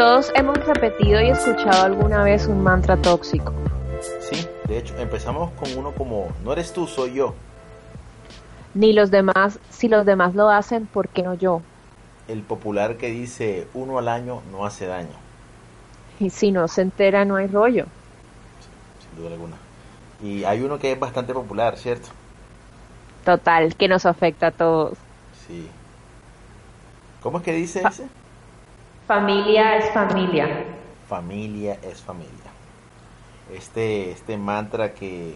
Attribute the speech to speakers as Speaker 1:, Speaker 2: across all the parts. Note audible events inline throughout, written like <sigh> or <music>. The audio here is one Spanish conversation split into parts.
Speaker 1: Todos hemos repetido y escuchado alguna vez un mantra tóxico.
Speaker 2: Sí, de hecho, empezamos con uno como, no eres tú, soy yo.
Speaker 1: Ni los demás, si los demás lo hacen, ¿por qué no yo?
Speaker 2: El popular que dice, uno al año no hace daño.
Speaker 1: Y si no se entera, no hay rollo.
Speaker 2: Sin duda alguna. Y hay uno que es bastante popular, ¿cierto?
Speaker 1: Total, que nos afecta a todos.
Speaker 2: Sí. ¿Cómo es que dice ese?
Speaker 1: Familia es familia.
Speaker 2: Familia es familia. Este, este mantra que,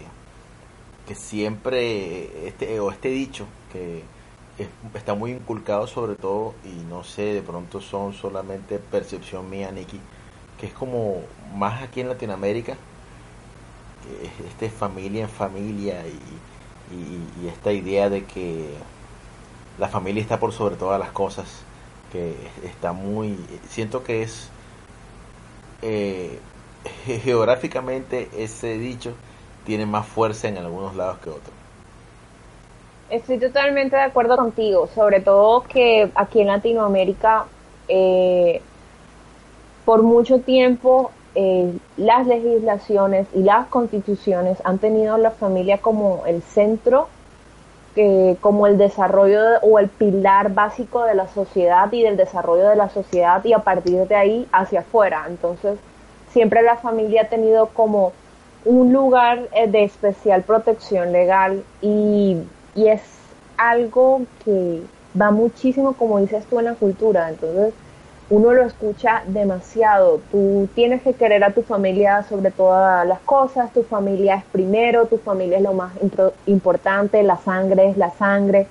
Speaker 2: que siempre, este, o este dicho que está muy inculcado sobre todo, y no sé, de pronto son solamente percepción mía, Nicky, que es como más aquí en Latinoamérica, este familia en familia y, y esta idea de que la familia está por sobre todas las cosas que está muy, siento que es eh, <laughs> geográficamente ese dicho tiene más fuerza en algunos lados que otros.
Speaker 1: Estoy totalmente de acuerdo contigo, sobre todo que aquí en Latinoamérica eh, por mucho tiempo eh, las legislaciones y las constituciones han tenido la familia como el centro como el desarrollo o el pilar básico de la sociedad y del desarrollo de la sociedad y a partir de ahí hacia afuera. Entonces, siempre la familia ha tenido como un lugar eh, de especial protección legal y, y es algo que va muchísimo, como dices tú, en la cultura. Entonces, uno lo escucha demasiado. Tú tienes que querer a tu familia sobre todas las cosas, tu familia es primero, tu familia es lo más importante, la sangre es la sangre.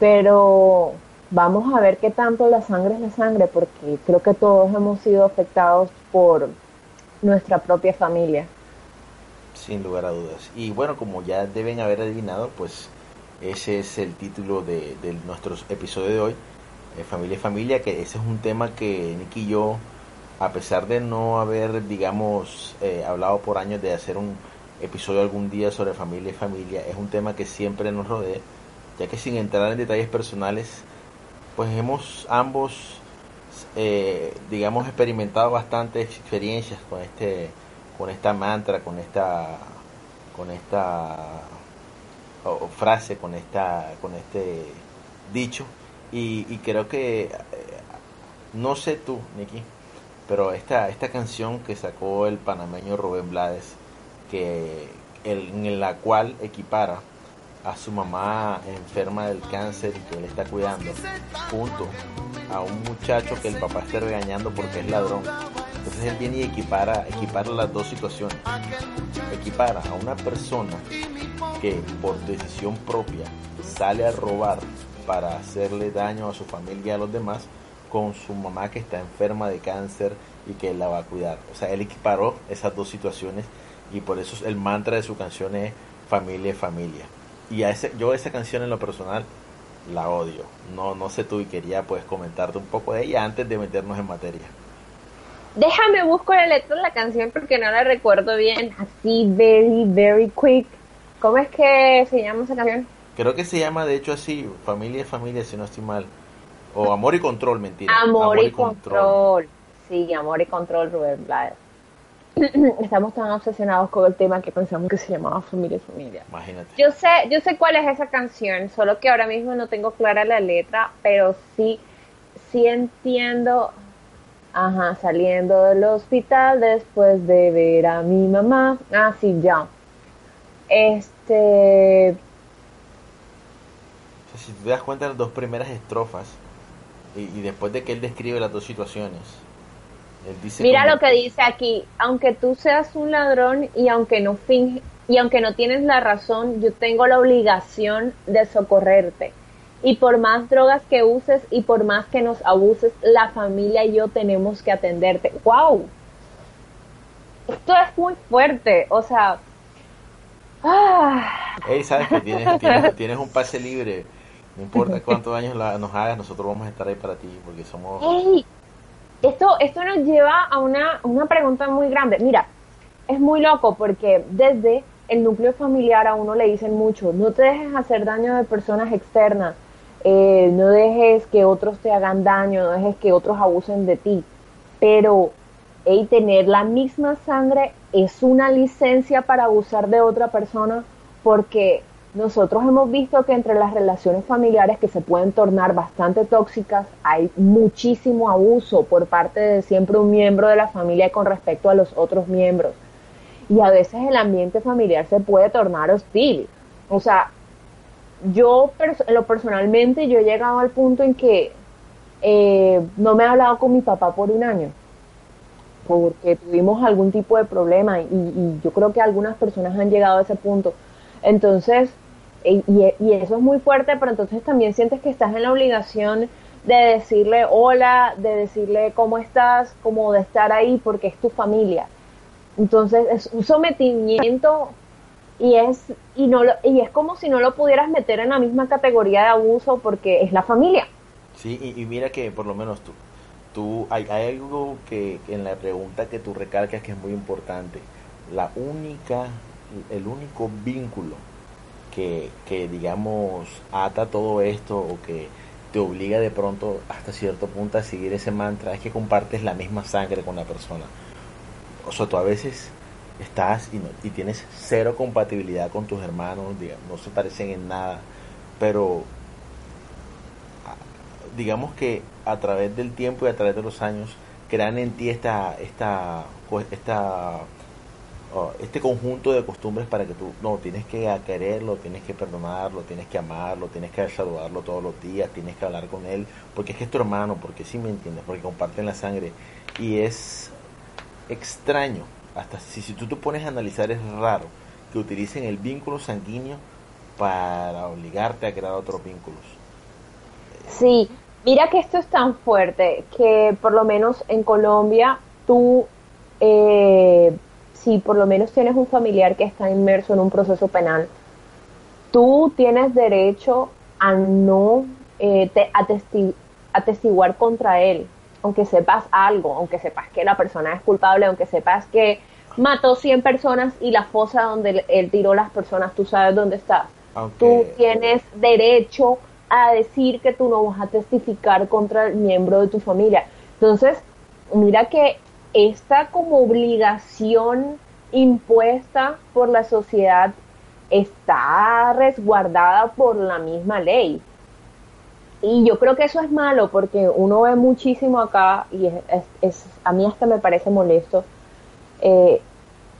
Speaker 1: Pero vamos a ver qué tanto la sangre es la sangre, porque creo que todos hemos sido afectados por nuestra propia familia.
Speaker 2: Sin lugar a dudas. Y bueno, como ya deben haber adivinado, pues ese es el título de, de nuestro episodio de hoy eh, familia y familia, que ese es un tema que Nicky y yo, a pesar de no haber, digamos, eh, hablado por años de hacer un episodio algún día sobre familia y familia, es un tema que siempre nos rodea, ya que sin entrar en detalles personales, pues hemos ambos, eh, digamos, experimentado bastantes experiencias con este, con esta mantra, con esta, con esta frase, con esta, con este dicho y, creo que, eh, no sé tú, Nicky, pero esta, esta canción que sacó el panameño Rubén Blades, que en la cual equipara a su mamá enferma del cáncer y que él está cuidando, junto a un muchacho que el papá está regañando porque es ladrón. Entonces él viene y equipara, equipara las dos situaciones. Equipara a una persona que por decisión propia sale a robar para hacerle daño a su familia y a los demás con su mamá que está enferma de cáncer y que él la va a cuidar. O sea, él equiparó esas dos situaciones y por eso el mantra de su canción es familia, familia. Y a ese, yo esa canción en lo personal la odio. No, no sé tú y quería pues comentarte un poco de ella antes de meternos en materia.
Speaker 1: Déjame buscar la letra de la canción porque no la recuerdo bien. Así, very, very quick. ¿Cómo es que se llama esa canción?
Speaker 2: Creo que se llama de hecho así, Familia Familia, si no estoy mal. O Amor y Control, mentira.
Speaker 1: Amor, y, control. Sí, Amor y Control, Rubén Blades. <clears throat> Estamos tan obsesionados con el tema que pensamos que se llamaba Familia Familia.
Speaker 2: Imagínate.
Speaker 1: Yo sé, yo sé cuál es esa canción, solo que ahora mismo no tengo clara la letra, pero sí, sí entiendo. Ajá, saliendo del hospital después de ver a mi mamá. Ah, sí, ya. Este,
Speaker 2: si te das cuenta, las dos primeras estrofas, y, después de que él describe las dos situaciones, él dice...
Speaker 1: Mira lo que dice aquí, aunque tú seas un ladrón y aunque no finge, y aunque no tienes la razón, yo tengo la obligación de socorrerte. Y por más drogas que uses y por más que nos abuses, la familia y yo tenemos que atenderte. ¡Wow! Esto es muy fuerte. O sea...
Speaker 2: ¡ah! Hey, sabes que tienes, tienes un pase libre no importa cuántos años nos hagas, nosotros vamos a estar ahí para ti porque somos...
Speaker 1: Esto, esto nos lleva a una, una pregunta muy grande. Mira, es muy loco porque desde el núcleo familiar a uno le dicen mucho, no te dejes hacer daño de personas externas, eh, no dejes que otros te hagan daño, no dejes que otros abusen de ti. pero y tener la misma sangre es una licencia para abusar de otra persona porque nosotros hemos visto que entre las relaciones familiares que se pueden tornar bastante tóxicas hay muchísimo abuso por parte de siempre un miembro de la familia con respecto a los otros miembros. Y a veces el ambiente familiar se puede tornar hostil. O sea, yo lo personalmente yo he llegado al punto en que eh, no me he hablado con mi papá por un año porque tuvimos algún tipo de problema y, yo creo que algunas personas han llegado a ese punto. Entonces, y, eso es muy fuerte, pero entonces también sientes que estás en la obligación de decirle hola, de decirle cómo estás, como de estar ahí porque es tu familia. Entonces es un sometimiento y es y no lo, y es como si no lo pudieras meter en la misma categoría de abuso porque es la familia.
Speaker 2: Sí, y, mira que por lo menos tú hay, algo que en la pregunta que tú recalcas que es muy importante. La única, el único vínculo que, digamos ata todo esto o que te obliga de pronto hasta cierto punto a seguir ese mantra es que compartes la misma sangre con la persona. O sea, tú a veces estás y, y tienes cero compatibilidad con tus hermanos, no se parecen en nada, pero digamos que a través del tiempo y a través de los años crean en ti esta, esta, pues, esta, oh, este conjunto de costumbres para que tú, no, tienes que quererlo, tienes que perdonarlo, tienes que amarlo, tienes que saludarlo todos los días, tienes que hablar con él, porque es que es tu hermano, porque sí me entiendes, porque comparten la sangre. Y es extraño, hasta si, si tú te pones a analizar es raro que utilicen el vínculo sanguíneo para obligarte a crear otros vínculos.
Speaker 1: Sí, Mira que esto es tan fuerte que por lo menos en Colombia tú, eh, si por lo menos tienes un familiar que está inmerso en un proceso penal, tú tienes derecho a no eh, atestiguar contra él, aunque sepas algo, aunque sepas que la persona es culpable, aunque sepas que mató 100 personas y la fosa donde él tiró las personas, tú sabes dónde está. Tú tienes derecho a decir que tú no vas a testificar contra el miembro de tu familia. Entonces, mira que esta como obligación impuesta por la sociedad está resguardada por la misma ley. Y yo creo que eso es malo porque uno ve muchísimo acá, y es, a mí hasta me parece molesto, eh,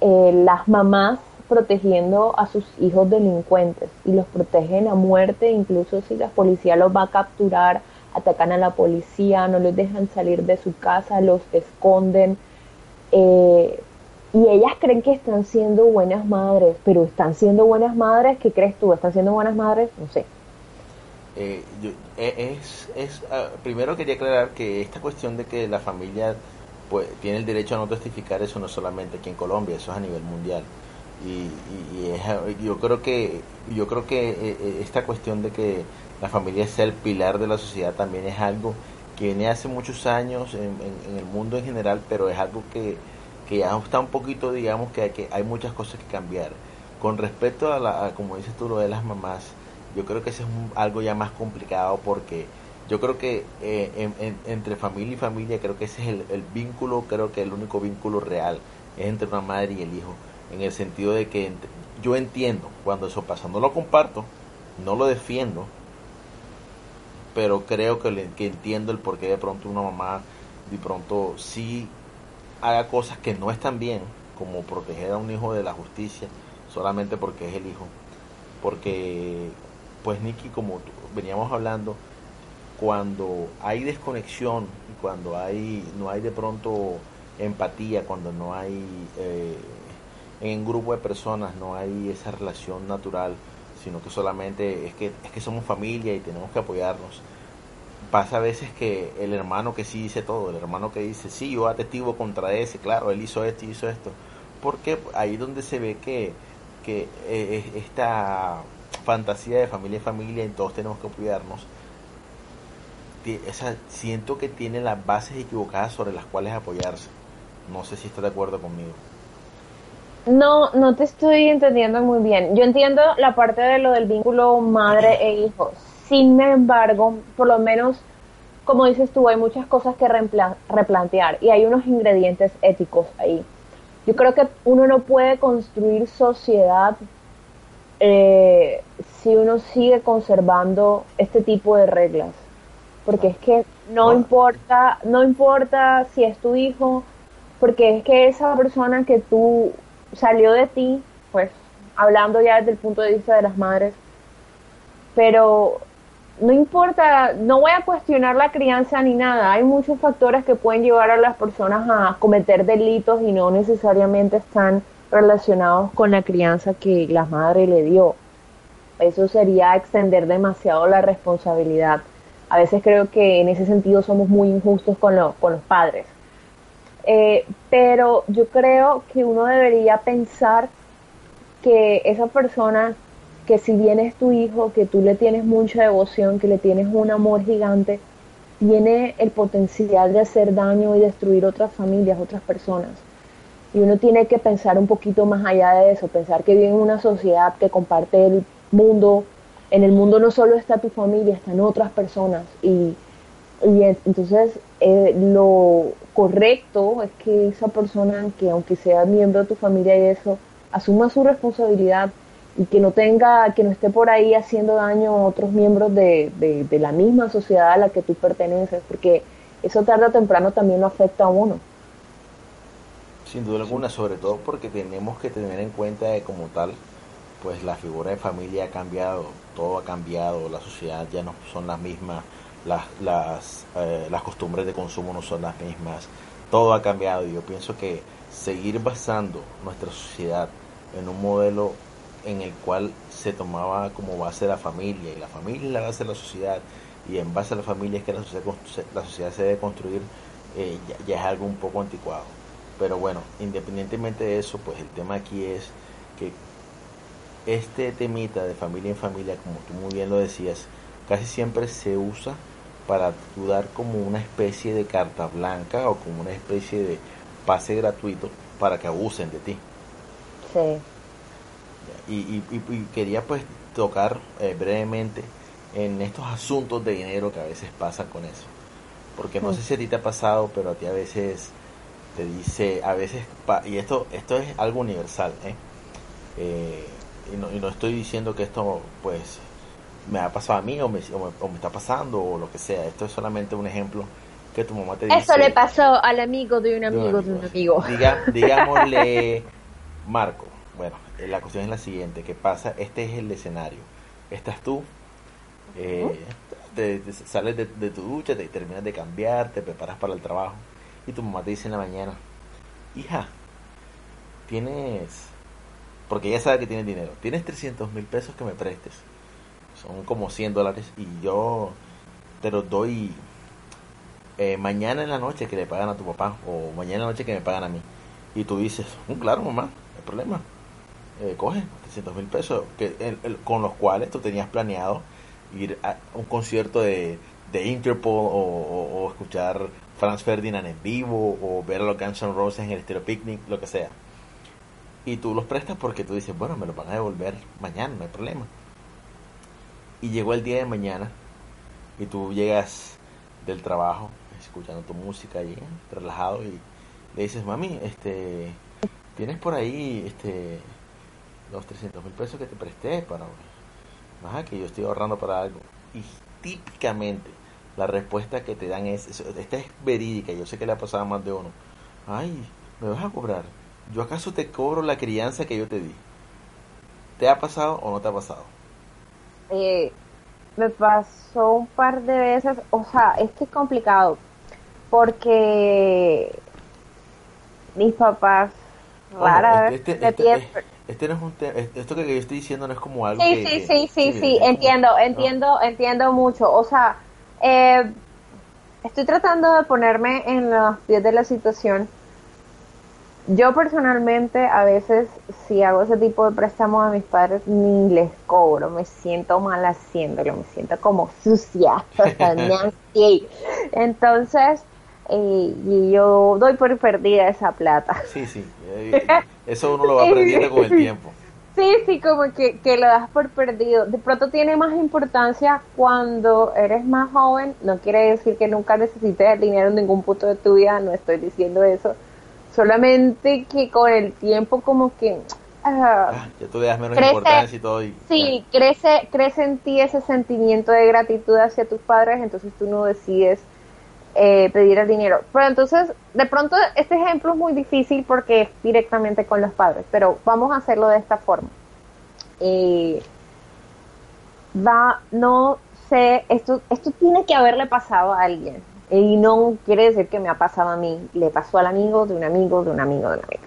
Speaker 1: eh, las mamás protegiendo a sus hijos delincuentes y los protegen a muerte, incluso si la policía los va a capturar, atacan a la policía, no los dejan salir de su casa, los esconden. Eh, y ellas creen que están siendo buenas madres, pero están siendo buenas madres, ¿qué crees tú? ¿Están siendo buenas madres? No sé.
Speaker 2: Eh, eh, es, es ah, primero quería aclarar que esta cuestión de que la familia pues tiene el derecho a no testificar eso no solamente aquí en Colombia, eso es a nivel mundial y, yo creo que yo creo que eh, esta cuestión de que la familia sea el pilar de la sociedad también es algo que viene hace muchos años en, el mundo en general pero es algo que, que ya está un poquito digamos que hay, que hay muchas cosas que cambiar. Con respecto a, la, como dices tú lo de las mamás yo creo que eso es algo ya más complicado porque yo creo que eh, entre familia y familia creo que ese es el, el vínculo creo que el único vínculo real es entre una madre y el hijo en el sentido de que yo entiendo cuando eso pasa, no lo comparto, no lo defiendo, pero creo que, que entiendo el por qué de pronto una mamá de pronto sí haga cosas que no están bien, como proteger a un hijo de la justicia solamente porque es el hijo. Porque, pues Nicky, como veníamos hablando, cuando hay desconexión y cuando hay no hay de pronto empatía, cuando no hay eh, en un grupo de personas no hay esa relación natural, sino que solamente es que, es que somos familia y tenemos que apoyarnos. Pasa a veces que el hermano que sí dice todo, el hermano que dice, sí, yo atestigo contra ese, claro, él hizo esto y hizo esto. Porque ahí donde se ve que, que eh, esta fantasía de familia y familia y todos tenemos que apoyarnos, esa, siento que tiene las bases equivocadas sobre las cuales apoyarse. No sé si está de acuerdo conmigo.
Speaker 1: No, no te estoy entendiendo muy bien. Yo entiendo la parte de lo del vínculo madre e hijo. Sin embargo, por lo menos como dices tú, hay muchas cosas que replantear y hay unos ingredientes éticos ahí. Yo creo que uno no puede construir sociedad eh, si uno sigue conservando este tipo de reglas. Porque es que no importa, no importa si es tu hijo, porque es que esa persona que tú salió de ti, pues hablando ya desde el punto de vista de las madres, pero no importa, no voy a cuestionar la crianza ni nada, hay muchos factores que pueden llevar a las personas a cometer delitos y no necesariamente están relacionados con la crianza que la madre le dio. Eso sería extender demasiado la responsabilidad. A veces creo que en ese sentido somos muy injustos con, con los padres. Eh, pero yo creo que uno debería pensar que esa persona que si bien es tu hijo, que tú le tienes mucha devoción, que le tienes un amor gigante, tiene el potencial de hacer daño y destruir otras familias, otras personas. Y uno tiene que pensar un poquito más allá de eso, pensar que vive en una sociedad que comparte el mundo. En el mundo no solo está tu familia, están otras personas. Y, y entonces eh, lo correcto es que esa persona, que aunque sea miembro de tu familia y eso, asuma su responsabilidad y que no tenga, que no esté por ahí haciendo daño a otros miembros de, de, la misma sociedad a la que tú perteneces, porque eso tarde o temprano también lo afecta a uno.
Speaker 2: Sin duda alguna, sobre todo porque tenemos que tener en cuenta que como tal, pues la figura de familia ha cambiado, todo ha cambiado, la sociedad ya no son las mismas, las, las, eh, las costumbres de consumo no son las mismas, todo ha cambiado y yo pienso que seguir basando nuestra sociedad en un modelo en el cual se tomaba como base la familia y la familia la base de la sociedad y en base a la familia es que la sociedad, la sociedad se debe construir eh, ya es algo un poco anticuado. Pero bueno, independientemente de eso, pues el tema aquí es que este temita de familia en familia, como tú muy bien lo decías, casi siempre se usa para dudar como una especie de carta blanca o como una especie de pase gratuito para que abusen de ti.
Speaker 1: Sí.
Speaker 2: Y, quería pues tocar eh, brevemente en estos asuntos de dinero que a veces pasa con eso. Porque no sé si a ti te ha pasado, pero a ti a veces te dice a veces, y esto, esto es algo universal, ¿eh? Eh, y, no, y, no, estoy diciendo que esto pues me ha pasado a mí o me, o me, está pasando o lo que sea, esto es solamente un ejemplo que tu mamá te dice.
Speaker 1: Eso le pasó al amigo de un amigo de un amigo.
Speaker 2: Diga, <laughs> digámosle Marco, bueno, la cuestión es la siguiente, ¿qué pasa? Este es el escenario, estás tú, eh, te, sales de, de, tu ducha, te terminas de cambiar, te preparas para el trabajo y tu mamá te dice en la mañana, hija, tienes, porque ella sabe que tienes dinero, tienes 300 mil pesos que me prestes, son como 100 dólares y yo te los doy eh, mañana en la noche que le pagan a tu papá o mañana en la noche que me pagan a mí. Y tú dices, mm, claro mamá, no hay problema, eh, coge 300 mil pesos que, con los cuales tú tenías planeado ir a un concierto de, de Interpol o, o escuchar Franz Ferdinand en vivo o ver a los Guns N' Roses en el estilo picnic, lo que sea. Y tú los prestas porque tú dices, bueno, me los van a devolver mañana, no hay problema. Y llegó el día de mañana y tú llegas del trabajo escuchando tu música y relajado y le dices, mami, este, tienes por ahí este los 300 mil pesos que te presté para, ajá, que yo estoy ahorrando para algo. Y típicamente la respuesta que te dan es, esta es verídica, yo sé que le ha pasado a más de uno. Ay, me vas a cobrar. ¿Yo acaso te cobro la crianza que yo te di? ¿Te ha pasado o no te ha pasado?
Speaker 1: Eh, me pasó un par de veces, o sea, es que es complicado, porque mis papás rara
Speaker 2: este, este, este, este, no es un esto que yo estoy diciendo no es como algo
Speaker 1: sí, sí, sí, sí, sí, entiendo, entiendo, entiendo mucho, o sea, eh, estoy tratando de ponerme en los pies de la situación. Yo personalmente a veces si hago ese tipo de préstamos a mis padres ni les cobro, me siento mal haciéndolo, me siento como sucia, <laughs> Entonces, eh, y yo doy por perdida esa plata.
Speaker 2: Sí, sí, eh, eso uno lo va aprendiendo con el <laughs> tiempo.
Speaker 1: Sí, sí, como que, que lo das por perdido. De pronto tiene más importancia cuando eres más joven. No quiere decir que nunca necesites el dinero en ningún punto de tu vida, no estoy diciendo eso. Solamente que con el tiempo como que...
Speaker 2: Ah, ah ya tú le das menos importancia y todo.
Speaker 1: sí, crece, crece en ti ese sentimiento de gratitud hacia tus padres, entonces tú no decides eh, pedir el dinero. Pero entonces, de pronto, este ejemplo es muy difícil porque es directamente con los padres, pero vamos a hacerlo de esta forma. Eh, va, no sé, esto, esto tiene que haberle pasado a alguien. Y no quiere decir que me ha pasado a mí, le pasó al amigo de un amigo, de un amigo, de un amigo.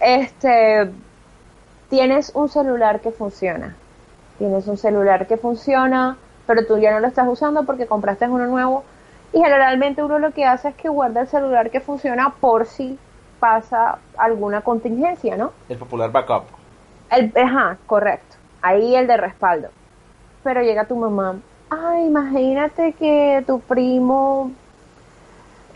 Speaker 1: Este, tienes un celular que funciona. Tienes un celular que funciona, pero tú ya no lo estás usando porque compraste uno nuevo y generalmente uno lo que hace es que guarda el celular que funciona por si pasa alguna contingencia, ¿no?
Speaker 2: El popular backup.
Speaker 1: El, ajá, correcto. Ahí el de respaldo. Pero llega tu mamá. Ay, imagínate que tu primo,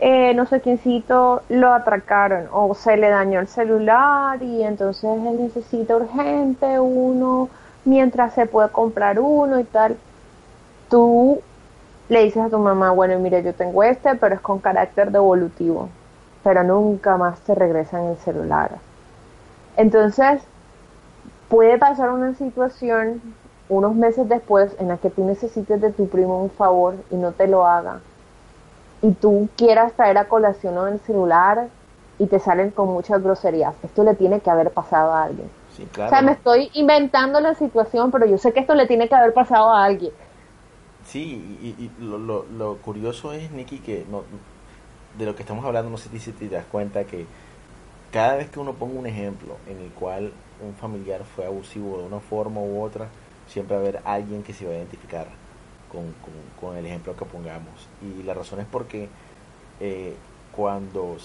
Speaker 1: eh, no sé quiéncito, lo atracaron o se le dañó el celular y entonces él necesita urgente uno mientras se puede comprar uno y tal. Tú le dices a tu mamá, bueno, mire, yo tengo este, pero es con carácter devolutivo, pero nunca más te regresan el celular. Entonces, puede pasar una situación unos meses después en la que tú necesites de tu primo un favor y no te lo haga, y tú quieras traer a colación el celular y te salen con muchas groserías. Esto le tiene que haber pasado a alguien.
Speaker 2: Sí, claro.
Speaker 1: O sea, me estoy inventando la situación, pero yo sé que esto le tiene que haber pasado a alguien.
Speaker 2: Sí, y, lo, lo, curioso es, Nicky, que no, de lo que estamos hablando, no sé si te das cuenta que cada vez que uno ponga un ejemplo en el cual un familiar fue abusivo de una forma u otra, siempre va a haber alguien que se va a identificar con, con, el ejemplo que pongamos. Y la razón es porque eh, cuando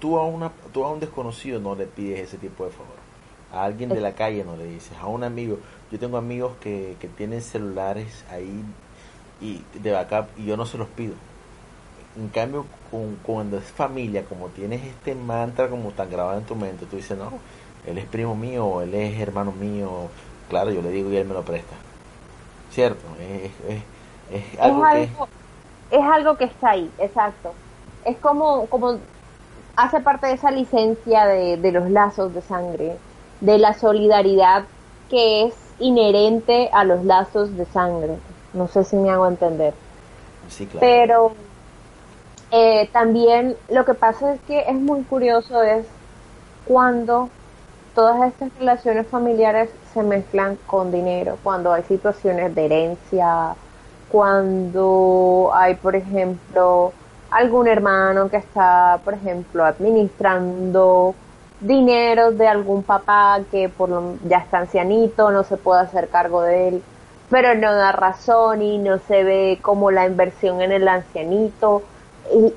Speaker 2: tú a, una, tú a un desconocido no le pides ese tipo de favor. A alguien de la calle no le dices. A un amigo. Yo tengo amigos que, que tienen celulares ahí y de backup y yo no se los pido. En cambio, con, cuando es familia, como tienes este mantra como tan grabado en tu mente, tú dices, no, él es primo mío, él es hermano mío, claro, yo le digo y él me lo presta. ¿Cierto? Es, es, algo, que...
Speaker 1: es algo que está ahí, exacto. Es como, como hace parte de esa licencia de, de los lazos de sangre, de la solidaridad que es inherente a los lazos de sangre. No sé si me hago entender.
Speaker 2: Sí, claro.
Speaker 1: Pero eh, también lo que pasa es que es muy curioso es cuando todas estas relaciones familiares se mezclan con dinero, cuando hay situaciones de herencia, cuando hay, por ejemplo, algún hermano que está, por ejemplo, administrando dinero de algún papá que por lo, ya está ancianito, no se puede hacer cargo de él pero no da razón y no se ve como la inversión en el ancianito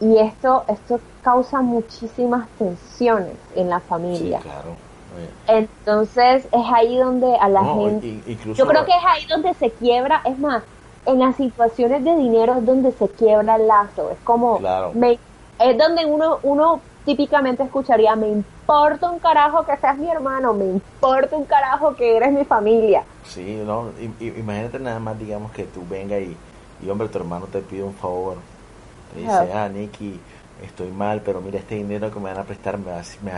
Speaker 1: y, esto esto causa muchísimas tensiones en la familia.
Speaker 2: Sí, claro.
Speaker 1: Entonces es ahí donde a la gente, yo creo que es ahí donde se quiebra, es más, en las situaciones de dinero es donde se quiebra el lazo, es como, es donde uno uno típicamente escucharía, me importa un carajo que seas mi hermano, me importa un carajo que eres mi familia.
Speaker 2: Sí, no, imagínate nada más, digamos, que tú venga y, y hombre, tu hermano te pide un favor. Te dice, ah, Nicky, estoy mal, pero mira, este dinero que me van a prestar me va, me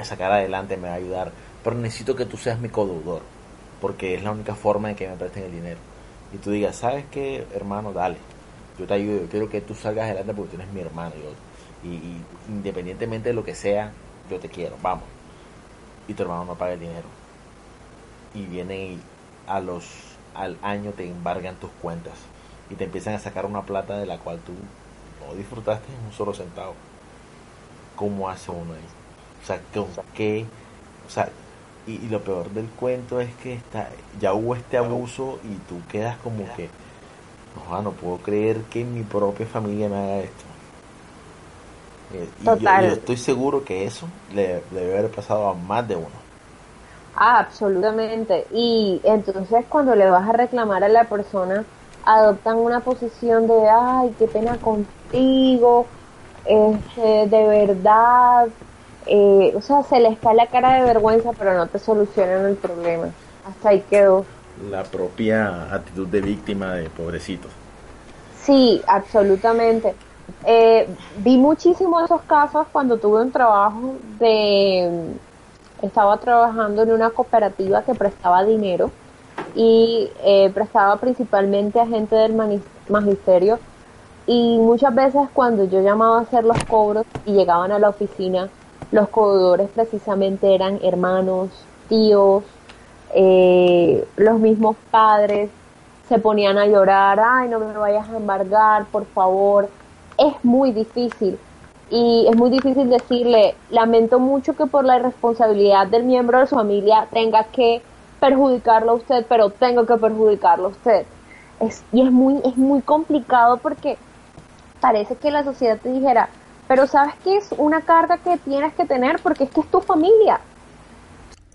Speaker 2: a, sacar adelante, me va a ayudar. Pero necesito que tú seas mi codeudor, porque es la única forma de que me presten el dinero. Y tú digas, ¿sabes qué, hermano? Dale, yo te ayudo, yo quiero que tú salgas adelante porque tú eres mi hermano. y, y independientemente de lo que sea, yo te quiero, vamos. Y tu hermano no paga el dinero. Y viene a los al año te embargan tus cuentas y te empiezan a sacar una plata de la cual tú no disfrutaste en un solo centavo. ¿Cómo hace uno ahí? O sea, ¿con qué? O sea, y, lo peor del cuento es que está, ya hubo este abuso y tú quedas como que, no, no puedo creer que mi propia familia me haga esto. Eh, y yo, estoy seguro que eso le, debe haber pasado a más de uno.
Speaker 1: Ah, absolutamente. Y entonces cuando le vas a reclamar a la persona, adoptan una posición de, ay, qué pena contigo, este, de verdad. Eh, o sea, se les cae la cara de vergüenza, pero no te solucionan el problema. hasta ahí quedó.
Speaker 2: La propia actitud de víctima de pobrecitos.
Speaker 1: Sí, absolutamente. Eh, vi muchísimo esos casos cuando tuve un trabajo de... Estaba trabajando en una cooperativa que prestaba dinero y eh, prestaba principalmente a gente del magisterio y muchas veces cuando yo llamaba a hacer los cobros y llegaban a la oficina, los cobradores precisamente eran hermanos, tíos, eh, los mismos padres, se ponían a llorar, ay, no me vayas a embargar, por favor. Es muy difícil. Y es muy difícil decirle, lamento mucho que por la irresponsabilidad del miembro de su familia tenga que perjudicarlo a usted, pero tengo que perjudicarlo a usted. Es, y es muy, es muy complicado porque parece que la sociedad te dijera, pero sabes que es una carga que tienes que tener porque es que es tu familia.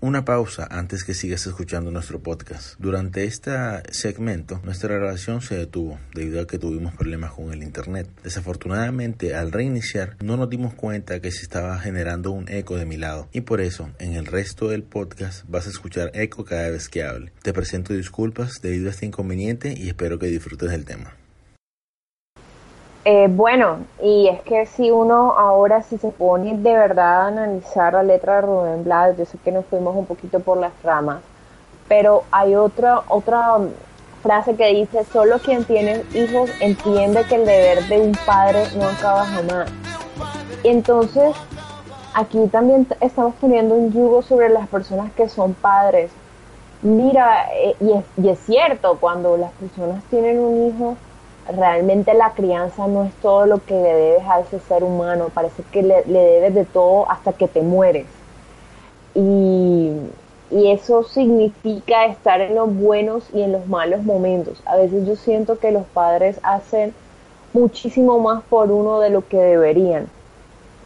Speaker 2: Una pausa antes que sigas escuchando nuestro podcast. Durante este segmento, nuestra grabación se detuvo debido a que tuvimos problemas con el internet. Desafortunadamente, al reiniciar, no nos dimos cuenta que se estaba generando un eco de mi lado y por eso, en el resto del podcast vas a escuchar eco cada vez que hable. Te presento disculpas debido a este inconveniente y espero que disfrutes del tema.
Speaker 1: Eh, bueno, y es que si uno ahora si se pone de verdad a analizar la letra de Rubén Blades, yo sé que nos fuimos un poquito por las ramas, pero hay otra otra frase que dice, solo quien tiene hijos entiende que el deber de un padre no acaba jamás. Y entonces, aquí también estamos poniendo un yugo sobre las personas que son padres. Mira, eh, y, es, y es cierto, cuando las personas tienen un hijo, realmente la crianza no es todo lo que le debes a ese ser humano, parece que le, debes de todo hasta que te mueres. Y, y, eso significa estar en los buenos y en los malos momentos. A veces yo siento que los padres hacen muchísimo más por uno de lo que deberían,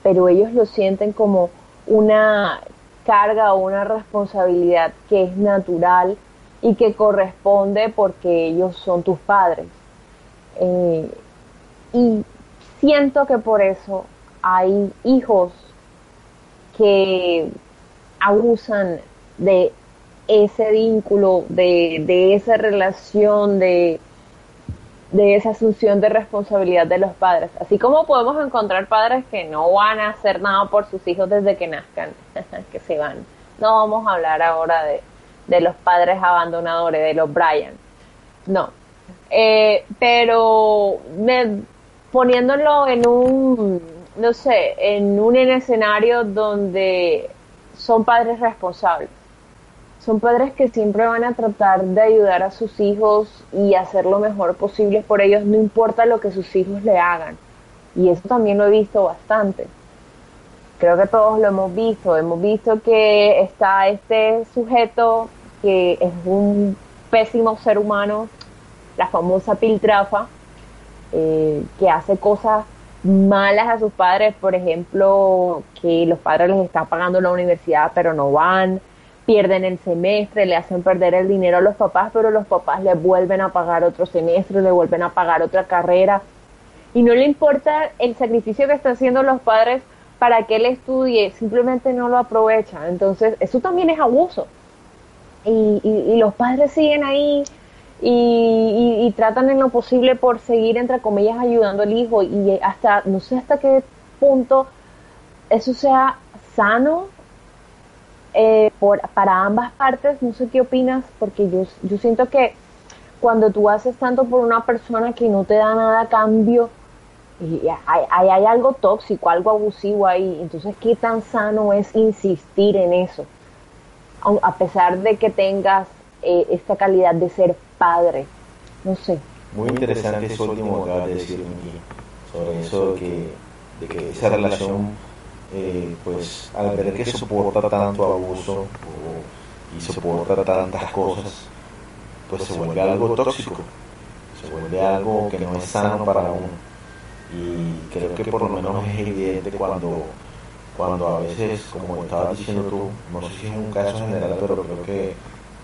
Speaker 1: pero ellos lo sienten como una carga o una responsabilidad que es natural y que corresponde porque ellos son tus padres. Eh, y siento que por eso hay hijos que abusan de ese vínculo, de, de esa relación, de, de esa asunción de responsabilidad de los padres. Así como podemos encontrar padres que no van a hacer nada por sus hijos desde que nazcan, <laughs> que se van. No vamos a hablar ahora de, de los padres abandonadores, de los Brian. No, eh, pero me, poniéndolo en un, no sé, en un escenario donde son padres responsables. Son padres que siempre van a tratar de ayudar a sus hijos y hacer lo mejor posible por ellos, no importa lo que sus hijos le hagan. Y eso también lo he visto bastante. Creo que todos lo hemos visto. Hemos visto que está este sujeto que es un pésimo ser humano la famosa piltrafa, eh, que hace cosas malas a sus padres, por ejemplo, que los padres les están pagando la universidad pero no van, pierden el semestre, le hacen perder el dinero a los papás, pero los papás le vuelven a pagar otro semestre, le vuelven a pagar otra carrera, y no le importa el sacrificio que están haciendo los padres para que él estudie, simplemente no lo aprovecha. Entonces, eso también es abuso. Y, y los padres siguen ahí y, tratan en lo posible por seguir, entre comillas, ayudando al hijo. Y hasta, no sé hasta qué punto eso sea sano eh, por, para ambas partes, no sé qué opinas, porque yo, yo siento que cuando tú haces tanto por una persona que no te da nada a cambio, y hay, hay, algo tóxico, algo abusivo ahí, entonces qué tan sano es insistir en eso, a pesar de que tengas eh, esta calidad de ser padre. No sé.
Speaker 2: Muy interesante eso último que acabas de decir, sobre eso de que, esa relación, eh, pues al ver que soporta tanto abuso y soporta tantas cosas, pues se vuelve algo tóxico, se vuelve algo que no es sano para uno. Y creo que por lo menos es evidente cuando, cuando a veces, como estabas diciendo tú, no sé si es un caso general, pero creo que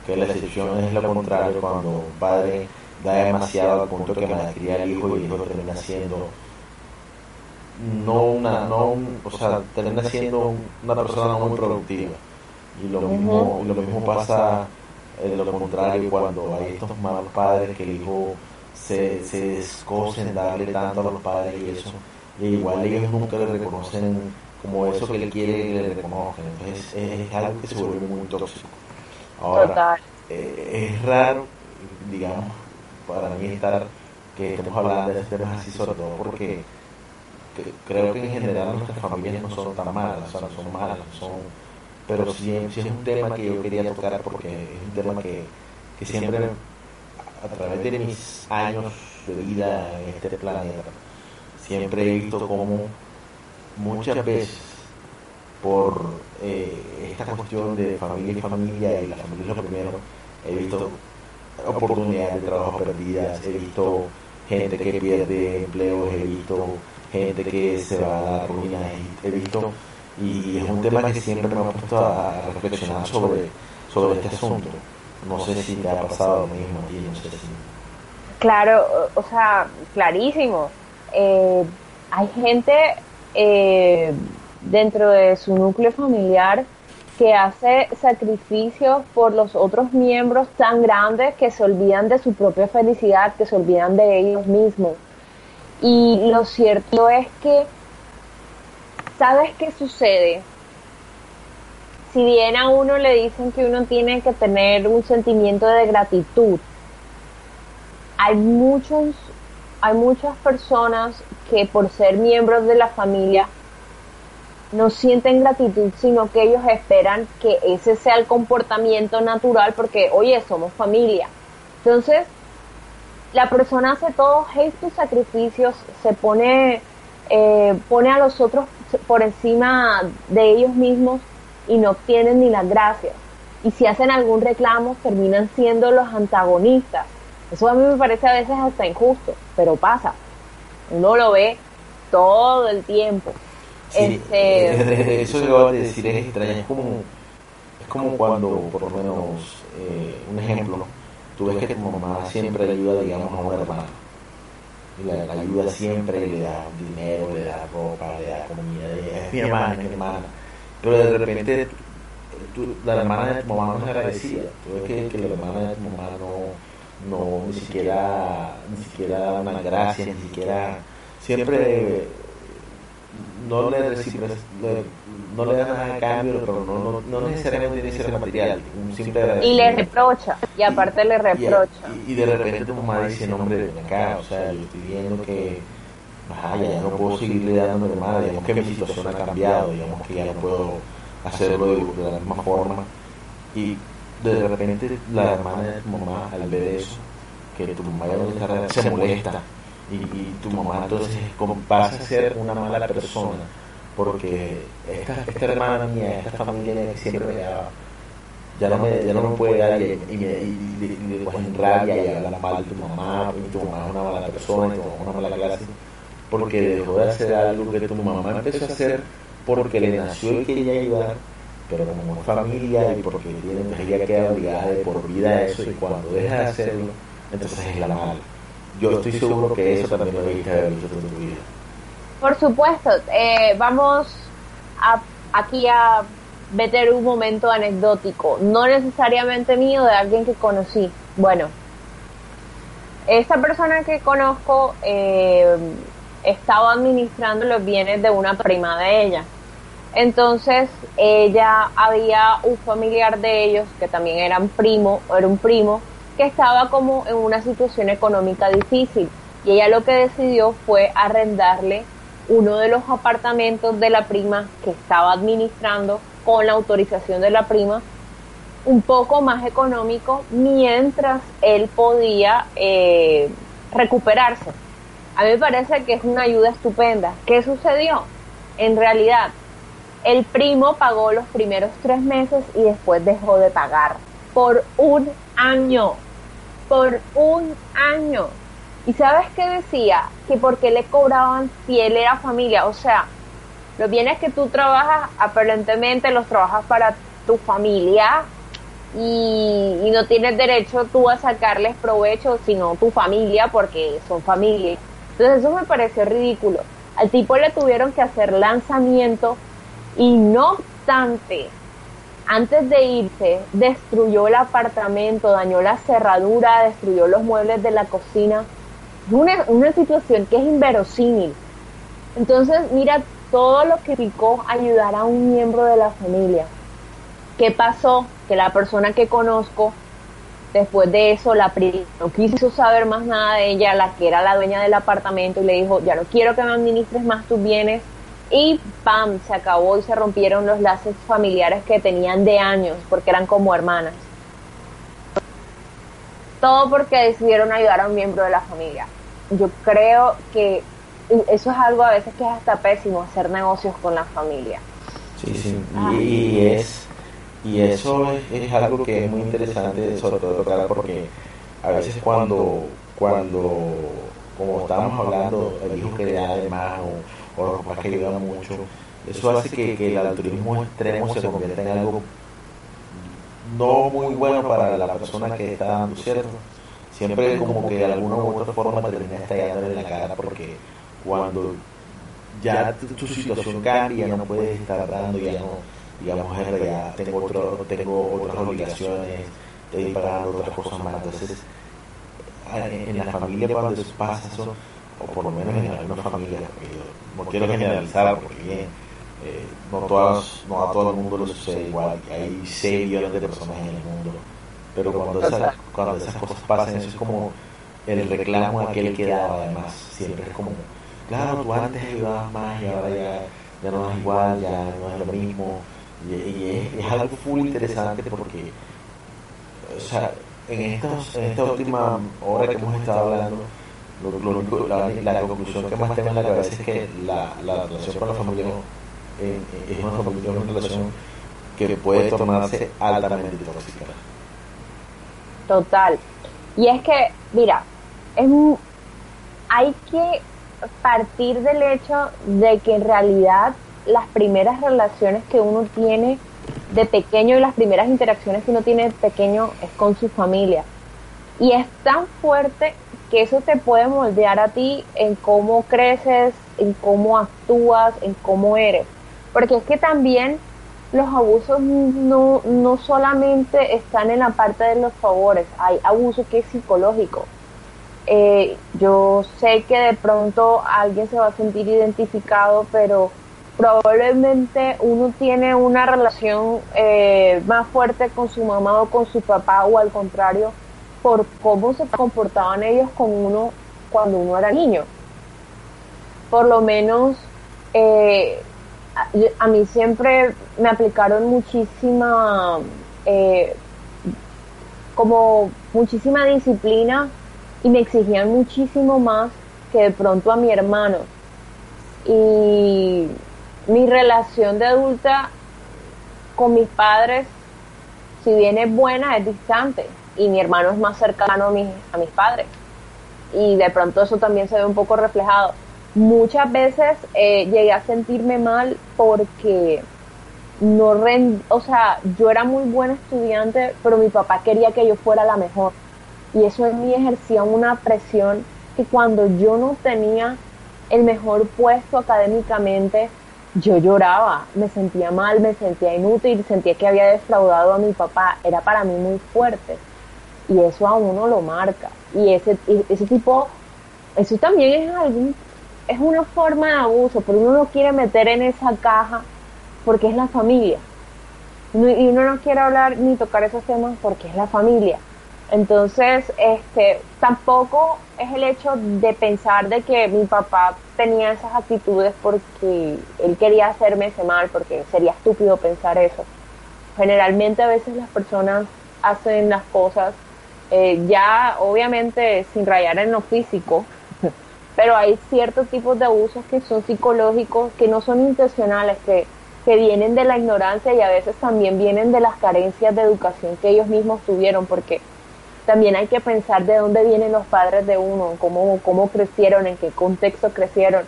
Speaker 2: que la excepción es lo contrario, cuando un padre da demasiado al punto que malcría al hijo y el hijo termina siendo no una, no o sea, termina siendo una persona muy productiva. Y lo mismo, lo mismo pasa eh, lo contrario cuando hay estos malos padres que el hijo se, se descoce en darle tanto a los padres y eso, y igual ellos nunca le reconocen como eso que él quiere que le reconozcan. Entonces es, algo que se vuelve muy tóxico. Ahora, eh, es raro, digamos, para mí estar que estemos hablando de este temas así, sobre todo porque creo que en general nuestras familias no son tan malas, o sea, no son malas, son, pero sí, es un tema que yo quería tocar porque es un tema que, que siempre a través de mis años de vida en este planeta, siempre he visto como muchas veces por eh, esta cuestión de familia y familia y la familia es lo primero, he visto oportunidades de trabajo perdidas, he visto gente que pierde empleos, he visto gente que se va a la ruina, he visto, y es un tema que siempre me ha puesto a reflexionar sobre, sobre este asunto. No sé si te ha pasado lo mismo a no sé si...
Speaker 1: Claro, o sea, clarísimo. Eh, hay gente eh, dentro de su núcleo familiar que hace sacrificios por los otros miembros tan grandes que se olvidan de su propia felicidad, que se olvidan de ellos mismos. Y lo cierto es que, ¿sabes qué sucede? Si bien a uno le dicen que uno tiene que tener un sentimiento de gratitud, hay muchos, hay muchas personas que por ser miembros de la familia no sienten gratitud, sino que ellos esperan que ese sea el comportamiento natural porque, oye, somos familia. Entonces, la persona hace todos estos sacrificios, se pone, eh, pone a los otros por encima de ellos mismos y no obtienen ni las gracias. Y si hacen algún reclamo, terminan siendo los antagonistas. Eso a mí me parece a veces hasta injusto, pero pasa. Uno lo ve todo el tiempo.
Speaker 2: Este... eso que voy a decir es extraño, es como, es como cuando, por lo menos, eh, un ejemplo, tú ves que tu mamá siempre le ayuda, digamos, a una hermana. Y la, ayuda siempre, le da dinero, le da ropa, le da comida, es mi hermana, es mi hermana. Pero de repente, la hermana de tu mamá no es agradecida. Tú ves que, que la hermana de tu mamá no, no, ni siquiera, ni siquiera da una gracia, ni siquiera, siempre no le, no le da nada a cambio, pero no, no, necesariamente tiene que ser material. Un simple
Speaker 1: y le reprocha, y aparte le reprocha.
Speaker 2: Y, de repente tu mamá dice, no hombre, ven acá, o sea, yo estoy viendo que vaya, ya no puedo seguirle dando de madre, digamos que mi situación ha cambiado, digamos que ya no puedo hacerlo de, la misma forma. Y de repente la hermana de tu mamá, al ver eso, que tu mamá ya no se molesta y, tu mamá entonces pasa a ser una mala persona porque esta, esta hermana mía, esta familia que siempre me daba, ya no me, ya no me puede dar y, y, y, le cogen rabia y habla mal de tu mamá, y tu mamá es una mala persona, y tu mamá es una mala clase, porque dejó de hacer algo que tu mamá empezó a hacer porque le nació y quería ayudar, pero como familia y porque tiene, ella queda obligada de por vida a eso y cuando deja de hacerlo, entonces es la mala yo estoy seguro que eso también lo haber visto en tu vida.
Speaker 1: Por supuesto, eh, vamos a, aquí a meter un momento anecdótico, no necesariamente mío, de alguien que conocí. Bueno, esta persona que conozco eh, estaba administrando los bienes de una prima de ella. Entonces, ella había un familiar de ellos que también eran primo, era un primo, que estaba como en una situación económica difícil y ella lo que decidió fue arrendarle uno de los apartamentos de la prima que estaba administrando con la autorización de la prima un poco más económico mientras él podía eh, recuperarse. A mí me parece que es una ayuda estupenda. ¿Qué sucedió? En realidad, el primo pagó los primeros tres meses y después dejó de pagar por un año por un año. ¿Y sabes qué decía? Que porque le cobraban si él era familia. O sea, los bienes que tú trabajas, aparentemente los trabajas para tu familia y, no tienes derecho tú a sacarles provecho, sino tu familia, porque son familia. Entonces eso me pareció ridículo. Al tipo le tuvieron que hacer lanzamiento y no obstante, antes de irse, destruyó el apartamento, dañó la cerradura, destruyó los muebles de la cocina. Una, una situación que es inverosímil. Entonces, mira todo lo que picó ayudar a un miembro de la familia. ¿Qué pasó? Que la persona que conozco, después de eso, la no quiso saber más nada de ella, la que era la dueña del apartamento, y le dijo, ya no quiero que me administres más tus bienes, y ¡pam! se acabó y se rompieron los lazos familiares que tenían de años porque eran como hermanas. Todo porque decidieron ayudar a un miembro de la familia. Yo creo que eso es algo a veces que es hasta pésimo, hacer negocios con la familia.
Speaker 2: Sí, sí, y, es y eso es, algo que es muy interesante sobre todo tocar porque a veces cuando cuando como estábamos hablando el hijo que le da de más o o los papás que ayudan mucho. Eso hace que, el altruismo extremo se convierta en algo no muy bueno para la persona que está dando, ¿cierto? Siempre como que de alguna u otra forma te termina estallándole en la cara porque cuando ya tu, situación cambia, ya no puedes estar dando, ya no, digamos, ya tengo, otro, tengo otras obligaciones, estoy pagando otras cosas más. Entonces, en la familia cuando pasa eso, o por lo menos en algunas familias, no quiero generalizar porque eh, no, todas, no a todo el mundo lo sucede igual, hay 6 millones de personas en el mundo, pero cuando, cuando esas cosas pasan, eso es como el reclamo aquel que daba además, siempre es como, claro, tú antes ayudabas más y ahora ya, ya no es igual, ya no es lo mismo, y, es, algo full interesante porque, o sea, en, estos, en esta última hora que hemos estado hablando, lo, la, la, conclusión que más tengo en la cabeza es que la, la relación con la familia es una relación que puede tornarse altamente tóxica.
Speaker 1: Total. Y es que, mira, es, hay que partir del hecho de que en realidad las primeras relaciones que uno tiene de pequeño y las primeras interacciones que uno tiene de pequeño es con su familia. Y es tan fuerte que eso te puede moldear a ti en cómo creces, en cómo actúas, en cómo eres. Porque es que también los abusos no, no solamente están en la parte de los favores, hay abuso que es psicológico. Eh, yo sé que de pronto alguien se va a sentir identificado, pero probablemente uno tiene una relación eh, más fuerte con su mamá o con su papá o al contrario, por cómo se comportaban ellos con uno cuando uno era niño. Por lo menos eh, a, mí siempre me aplicaron muchísima, eh, como muchísima disciplina y me exigían muchísimo más que de pronto a mi hermano. Y mi relación de adulta con mis padres, si bien es buena, es distante y mi hermano es más cercano a mis, a mis padres. Y de pronto eso también se ve un poco reflejado. Muchas veces eh, llegué a sentirme mal porque no rend, o sea, yo era muy buena estudiante, pero mi papá quería que yo fuera la mejor. Y eso en mí ejercía una presión que cuando yo no tenía el mejor puesto académicamente, yo lloraba, me sentía mal, me sentía inútil, sentía que había defraudado a mi papá, era para mí muy fuerte y eso a uno lo marca. Y ese, ese tipo, eso también es algún, es una forma de abuso, pero uno no quiere meter en esa caja porque es la familia. Y uno no quiere hablar ni tocar esos temas porque es la familia. Entonces, este, tampoco es el hecho de pensar de que mi papá tenía esas actitudes porque él quería hacerme ese mal, porque sería estúpido pensar eso. Generalmente a veces las personas hacen las cosas eh, ya obviamente sin rayar en lo físico, pero hay ciertos tipos de abusos que son psicológicos, que no son intencionales, que, que vienen de la ignorancia y a veces también vienen de las carencias de educación que ellos mismos tuvieron, porque también hay que pensar de dónde vienen los padres de uno, cómo, cómo crecieron, en qué contexto crecieron.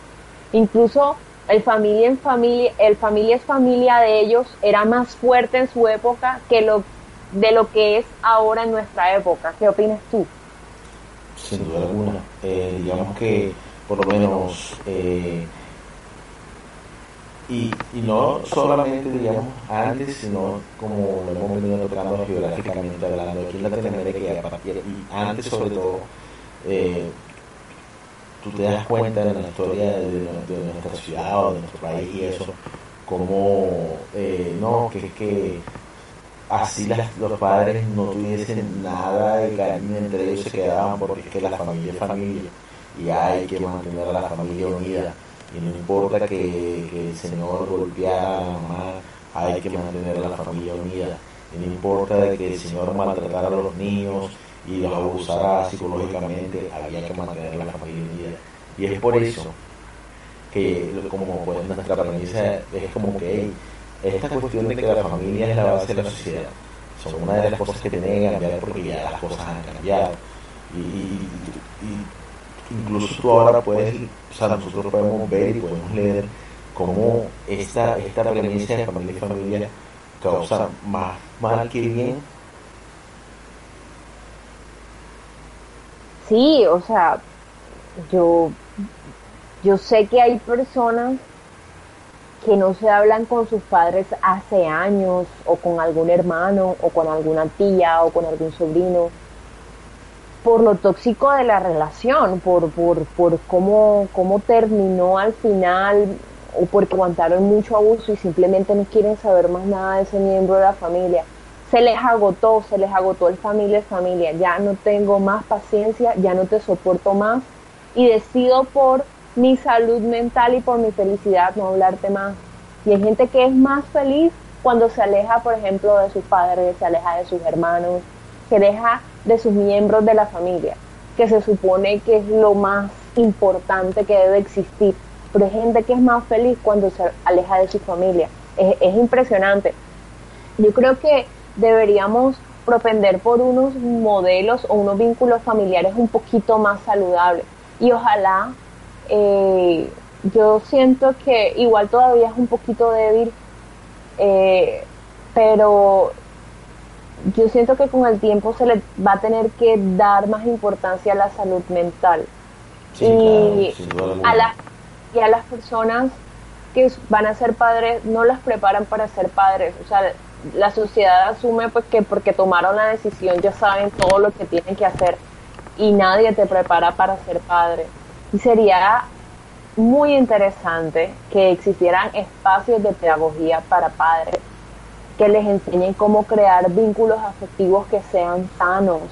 Speaker 1: Incluso el familia en familia, el familia es familia de ellos era más fuerte en su época que lo de lo que es ahora en nuestra época. ¿Qué opinas tú?
Speaker 2: Sin duda alguna. Eh, digamos que por lo menos eh, y, y no solamente, digamos, antes, sino como lo hemos venido tocando geográficamente hablando aquí en Latinoamérica y, antes sobre todo, eh, tú te das cuenta de la historia de, nuestra ciudad o de nuestro país y eso, como, eh, no, que es que así los padres no tuviesen nada de cariño entre ellos, se quedaban porque es que la familia es familia y hay que mantener a la familia unida y no importa que, el Señor golpeara a la mamá, hay que mantener a la familia unida. Y no importa que el Señor maltratara a los niños y los abusara psicológicamente, había que mantener a la familia unida. Y es por eso que, como pues, nuestra premisa es como que esta cuestión de que la familia es la base de la sociedad, son una de las cosas que tienen que cambiar porque ya las cosas han cambiado. y incluso tú ahora puedes, o sea, nosotros podemos ver y podemos leer cómo esta, esta premisa de familia y familia causa más mal que bien.
Speaker 1: Sí, o sea, yo, yo sé que hay personas que no se hablan con sus padres hace años, o con algún hermano, o con alguna tía, o con algún sobrino. Por lo tóxico de la relación, por, por, por cómo, cómo terminó al final o porque aguantaron mucho abuso y simplemente no quieren saber más nada de ese miembro de la familia. Se les agotó, se les agotó el familia familia, ya no tengo más paciencia, ya no te soporto más. Y decido por mi salud mental y por mi felicidad no hablarte más. Y hay gente que es más feliz cuando se aleja, por ejemplo, de sus padres, se aleja de sus hermanos, se deja de sus miembros de la familia, que se supone que es lo más importante que debe existir. Pero hay gente que es más feliz cuando se aleja de su familia. Es, impresionante. Yo creo que deberíamos propender por unos modelos o unos vínculos familiares un poquito más saludables. Y ojalá, eh, yo siento que igual todavía es un poquito débil, eh, pero yo siento que con el tiempo se le va a tener que dar más importancia a la salud mental. y, a las, y a las personas que van a ser padres no las preparan para ser padres. O sea, la sociedad asume pues que porque tomaron la decisión ya saben todo lo que tienen que hacer y nadie te prepara para ser padre. Y sería muy interesante que existieran espacios de pedagogía para padres que les enseñen cómo crear vínculos afectivos que sean sanos,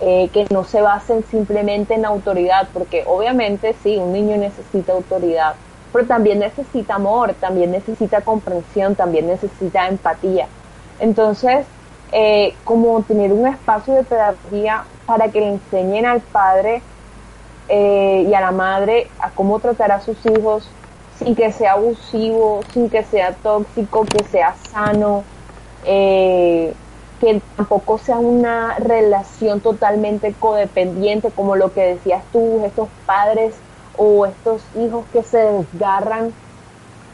Speaker 1: eh, que no se basen simplemente en autoridad, porque obviamente sí, un niño necesita autoridad, pero también necesita amor, también necesita comprensión, también necesita empatía. Entonces, eh, como tener un espacio de pedagogía para que le enseñen al padre eh, y a la madre a cómo tratar a sus hijos sin que sea abusivo, sin que sea tóxico, que sea sano, eh, que tampoco sea una relación totalmente codependiente, como lo que decías tú, estos padres o estos hijos que se desgarran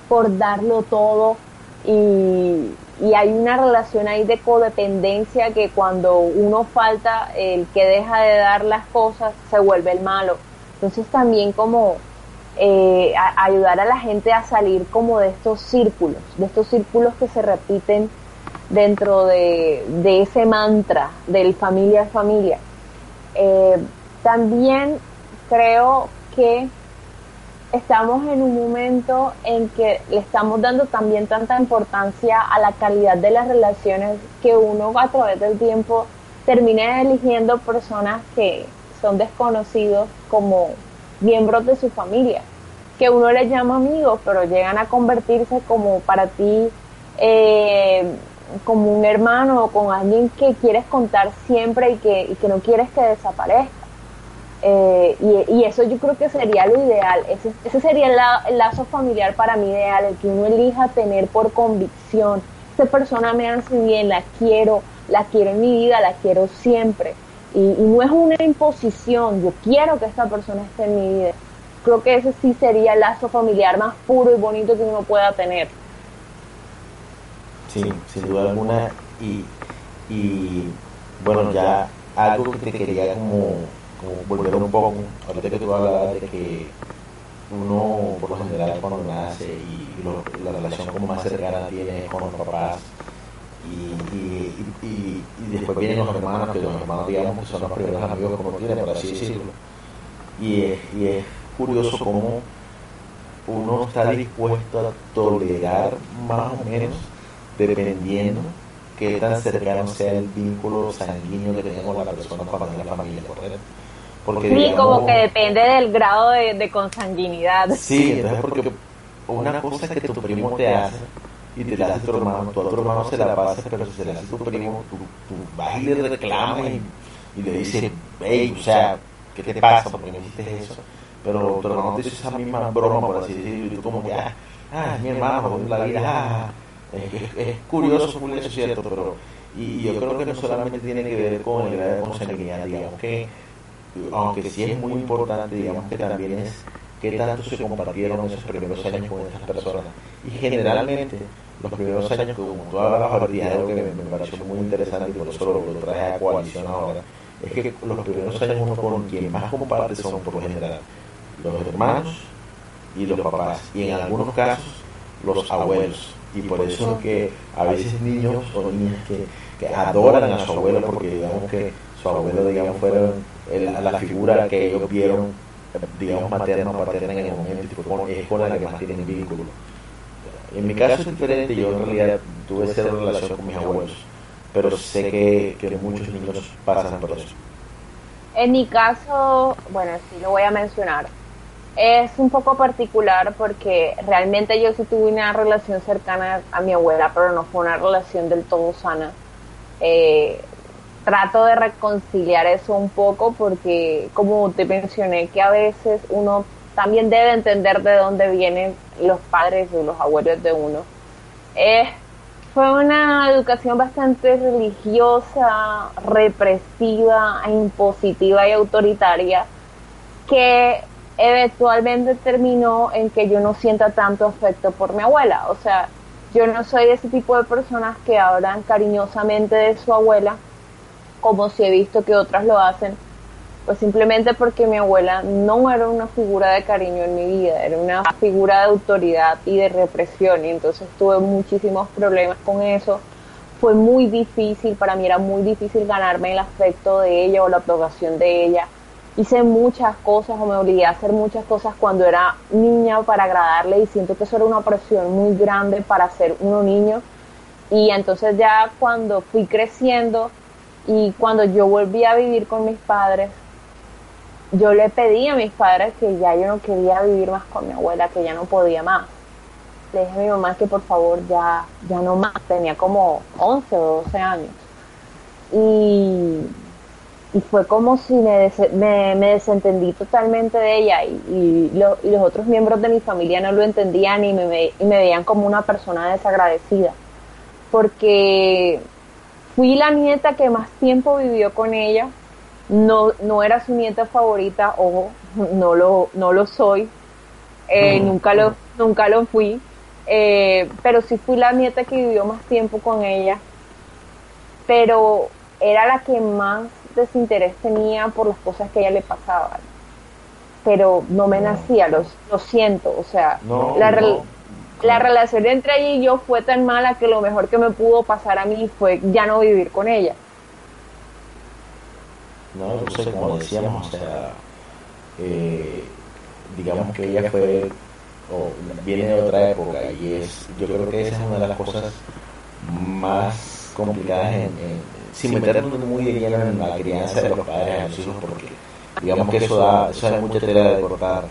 Speaker 1: por darlo todo y, hay una relación ahí de codependencia que cuando uno falta, el que deja de dar las cosas se vuelve el malo. Entonces también como eh, ayudar a la gente a salir como de estos círculos, de estos círculos que se repiten dentro de, ese mantra del familia es familia. Eh, también creo que estamos en un momento en que le estamos dando también tanta importancia a la calidad de las relaciones que uno a través del tiempo termina eligiendo personas que son desconocidos como miembros de su familia, que uno les llama amigos, pero llegan a convertirse como para ti eh, como un hermano o con alguien que quieres contar siempre y que, que no quieres que desaparezca. Eh, y, eso yo creo que sería lo ideal, ese, ese sería el, lazo familiar para mí ideal, el que uno elija tener por convicción, esta persona me hace bien, la quiero, la quiero en mi vida, la quiero siempre. Y, y no es una imposición, yo quiero que esta persona esté en mi vida. Creo que ese sí sería el lazo familiar más puro y bonito que uno pueda tener.
Speaker 2: Sí, sin duda alguna. Y, y bueno, ya algo que te quería como, volver un poco, ahorita que tú hablabas de que uno por lo general cuando nace y la relación como más cercana tiene con los papás y, y, después vienen los hermanos, que los hermanos digamos que son los primeros amigos como tiene, por así decirlo. Y es, y es curioso cómo uno está dispuesto a tolerar más o menos dependiendo qué tan cercano sea el vínculo sanguíneo que tenemos con la persona para tener la familia, ¿correcto?
Speaker 1: Porque, sí, como que depende del grado de, de consanguinidad.
Speaker 2: Sí, entonces porque una cosa que tu primo te hace y te la hace tu hermano, tu otro hermano se la pasa, pero si se la hace tu primo, tú, vas y le reclamas y, le dices, hey, o sea, ¿qué te pasa? porque me hiciste eso? Pero tu hermano te dice esa misma broma, por así decirlo, y tú como que, ah, ah mi hermano, la vida, ah, es, es, curioso, es cierto, pero y yo creo que no solamente tiene que ver con el grado de consanguinidad, digamos que, aunque sí es muy importante, digamos que también es qué tanto se compartieron esos primeros años con esas personas. Y generalmente, los primeros años, como tú hablabas ahorita, algo que me, me, pareció muy interesante y por eso lo, lo traje a coalición ahora, es que los primeros años uno con quien más comparte son, por lo general, los hermanos y los papás, y en algunos casos, los abuelos. Y por eso es que a veces niños o niñas que, que adoran a su abuelo porque digamos que su abuelo digamos fueron la figura que ellos vieron digamos, materna o paterna en el momento y es con la que más tienen vínculo. En mi caso es diferente, yo en realidad tuve cero relación con mis abuelos, pero sé que, que muchos niños pasan por eso.
Speaker 1: En mi caso, bueno, sí lo voy a mencionar. Es un poco particular porque realmente yo sí tuve una relación cercana a mi abuela, pero no fue una relación del todo sana. Eh, trato de reconciliar eso un poco porque, como te mencioné, que a veces uno también debe entender de dónde vienen los padres o los abuelos de uno. Eh, fue una educación bastante religiosa, represiva, impositiva y autoritaria que eventualmente terminó en que yo no sienta tanto afecto por mi abuela. O sea, yo no soy ese tipo de personas que hablan cariñosamente de su abuela como si he visto que otras lo hacen, pues simplemente porque mi abuela no era una figura de cariño en mi vida, era una figura de autoridad y de represión, y entonces tuve muchísimos problemas con eso. Fue muy difícil, para mí era muy difícil ganarme el afecto de ella o la aprobación de ella. Hice muchas cosas o me obligué a hacer muchas cosas cuando era niña para agradarle y siento que eso era una presión muy grande para ser uno niño. Y entonces ya cuando fui creciendo, y cuando yo volví a vivir con mis padres, yo le pedí a mis padres que ya yo no quería vivir más con mi abuela, que ya no podía más. Le dije a mi mamá que por favor ya, ya no más, tenía como 11 o 12 años. Y, y fue como si me, me, desentendí totalmente de ella y, y, los otros miembros de mi familia no lo entendían y me, y me veían como una persona desagradecida. Porque Fui la nieta que más tiempo vivió con ella. No, no era su nieta favorita, ojo, <laughs> no lo, no lo soy. Eh, nunca, lo, nunca lo fui. Eh, pero sí fui la nieta que vivió más tiempo con ella. Pero era la que más desinterés tenía por las cosas que a ella le pasaban. Pero no me nacía, lo, lo siento. O sea, la, la relación entre ella y yo fue tan mala que lo mejor que me pudo pasar a mí fue ya no vivir con ella.
Speaker 2: No, no sé, como decíamos, o sea, eh, digamos que ella fue, o viene de otra época, y es, yo creo que esa es una de las cosas más complicadas, en, sin meternos muy de lleno en la crianza de los padres a los hijos, porque digamos que eso da, eso da mucha tela de cortar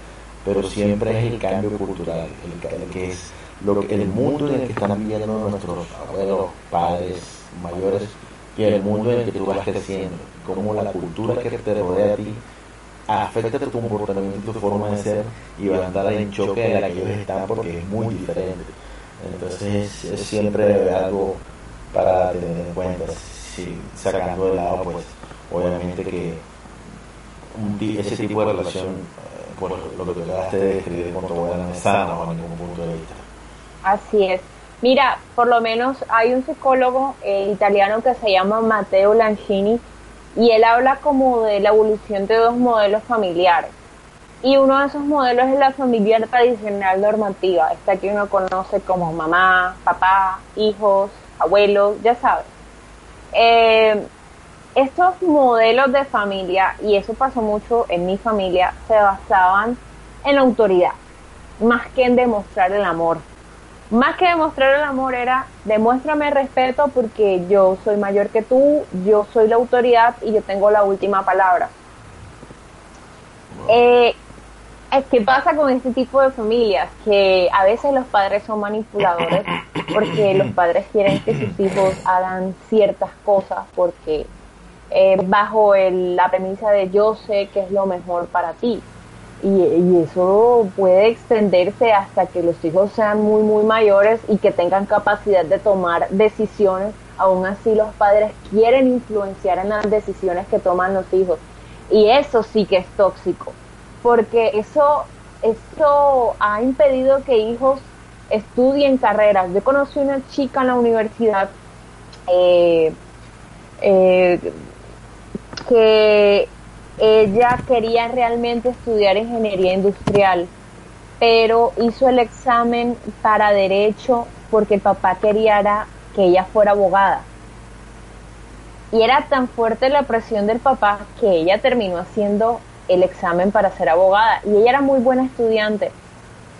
Speaker 2: pero siempre es el cambio cultural, el, que es lo el mundo en el que están viviendo nuestros abuelos, padres, mayores, y el mundo en el que tú vas creciendo, cómo la cultura que te rodea a ti afecta tu comportamiento, tu forma de ser y va a estar en choque de la que ellos están porque es muy diferente. Entonces es siempre algo para tener en cuenta, sacando de lado pues obviamente que ese tipo de relación lo que acabaste de describir abuela no es sana bajo ningún punto de vista.
Speaker 1: Así es. Mira, por lo menos hay un psicólogo eh, italiano que se llama Matteo Lanchini y él habla como de la evolución de dos modelos familiares. Y uno de esos modelos es la familia tradicional normativa, esta que uno conoce como mamá, papá, hijos, abuelos, ya sabes. Eh, estos modelos de familia, y eso pasó mucho en mi familia, se basaban en la autoridad, más que en demostrar el amor. Más que demostrar el amor era, demuéstrame respeto porque yo soy mayor que tú, yo soy la autoridad y yo tengo la última palabra. Eh, ¿Qué pasa con este tipo de familias? Que a veces los padres son manipuladores porque los padres quieren que sus hijos hagan ciertas cosas porque eh, bajo la premisa de yo sé que es lo mejor para ti. Y, eso puede extenderse hasta que los hijos sean muy, muy mayores y que tengan capacidad de tomar decisiones. Aún así los padres quieren influenciar en las decisiones que toman los hijos. Y eso sí que es tóxico, porque eso, eso ha impedido que hijos estudien carreras. Yo conocí una chica en la universidad eh, eh, que ella quería realmente estudiar ingeniería industrial, pero hizo el examen para derecho porque el papá quería que ella fuera abogada. Y era tan fuerte la presión del papá que ella terminó haciendo el examen para ser abogada. Y ella era muy buena estudiante,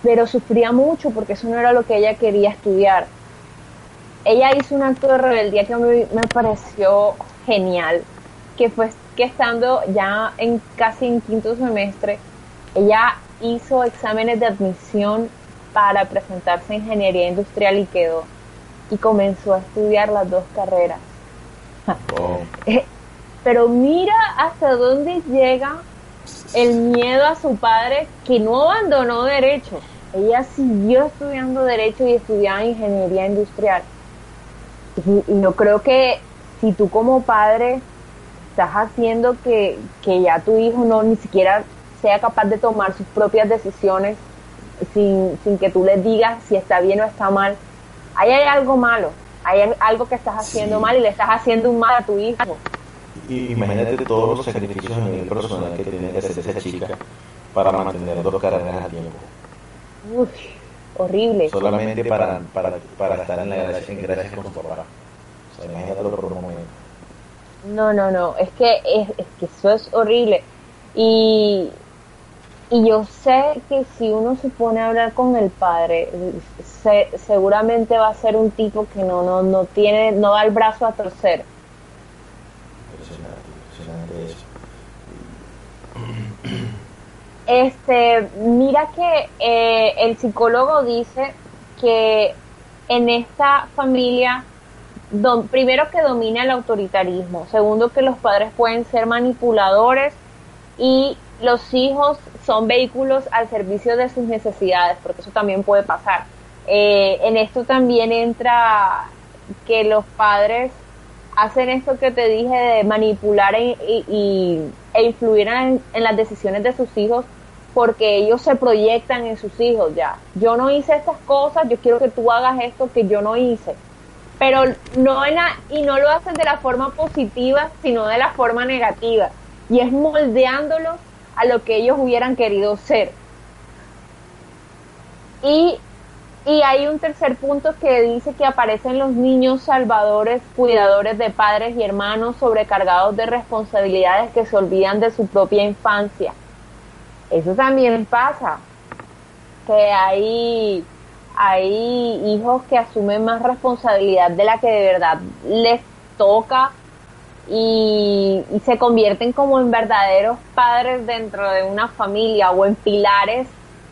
Speaker 1: pero sufría mucho porque eso no era lo que ella quería estudiar. Ella hizo un acto de rebeldía que me, me pareció genial que fue que estando ya en casi en quinto semestre, ella hizo exámenes de admisión para presentarse a ingeniería industrial y quedó. Y comenzó a estudiar las dos carreras. Oh. Eh, pero mira hasta dónde llega el miedo a su padre que no abandonó derecho. Ella siguió estudiando derecho y estudiaba ingeniería industrial. Y, y yo creo que si tú como padre estás haciendo que, ya tu hijo no ni siquiera sea capaz de tomar sus propias decisiones sin, que tú le digas si está bien o está mal. Ahí hay algo malo, hay algo que estás haciendo mal y le estás haciendo un mal a tu hijo.
Speaker 2: Y imagínate todos los sacrificios a nivel personal que tiene que hacer esa chica para mantener dos carreras a tiempo.
Speaker 1: Uf, horrible.
Speaker 2: Solamente para, para, para estar en la gracia, en gracia con su papá. O sea, imagínatelo por un momento.
Speaker 1: No, no, no, es que, es, que eso es horrible. Y, y yo sé que si uno se pone a hablar con el padre, seguramente va a ser un tipo que no, no, no tiene, no da el brazo a torcer. Este, mira que eh, el psicólogo dice que en esta familia primero que domina el autoritarismo, segundo que los padres pueden ser manipuladores y los hijos son vehículos al servicio de sus necesidades, porque eso también puede pasar. Eh, en esto también entra que los padres hacen esto que te dije de manipular e, e influir en, en, las decisiones de sus hijos porque ellos se proyectan en sus hijos ya. Yo no hice estas cosas, yo quiero que tú hagas esto que yo no hice pero no en la, y no lo hacen de la forma positiva, sino de la forma negativa, y es moldeándolos a lo que ellos hubieran querido ser. Y, y hay un tercer punto que dice que aparecen los niños salvadores, cuidadores de padres y hermanos sobrecargados de responsabilidades que se olvidan de su propia infancia. Eso también pasa, que hay hay hijos que asumen más responsabilidad de la que de verdad les toca y, se convierten como en verdaderos padres dentro de una familia o en pilares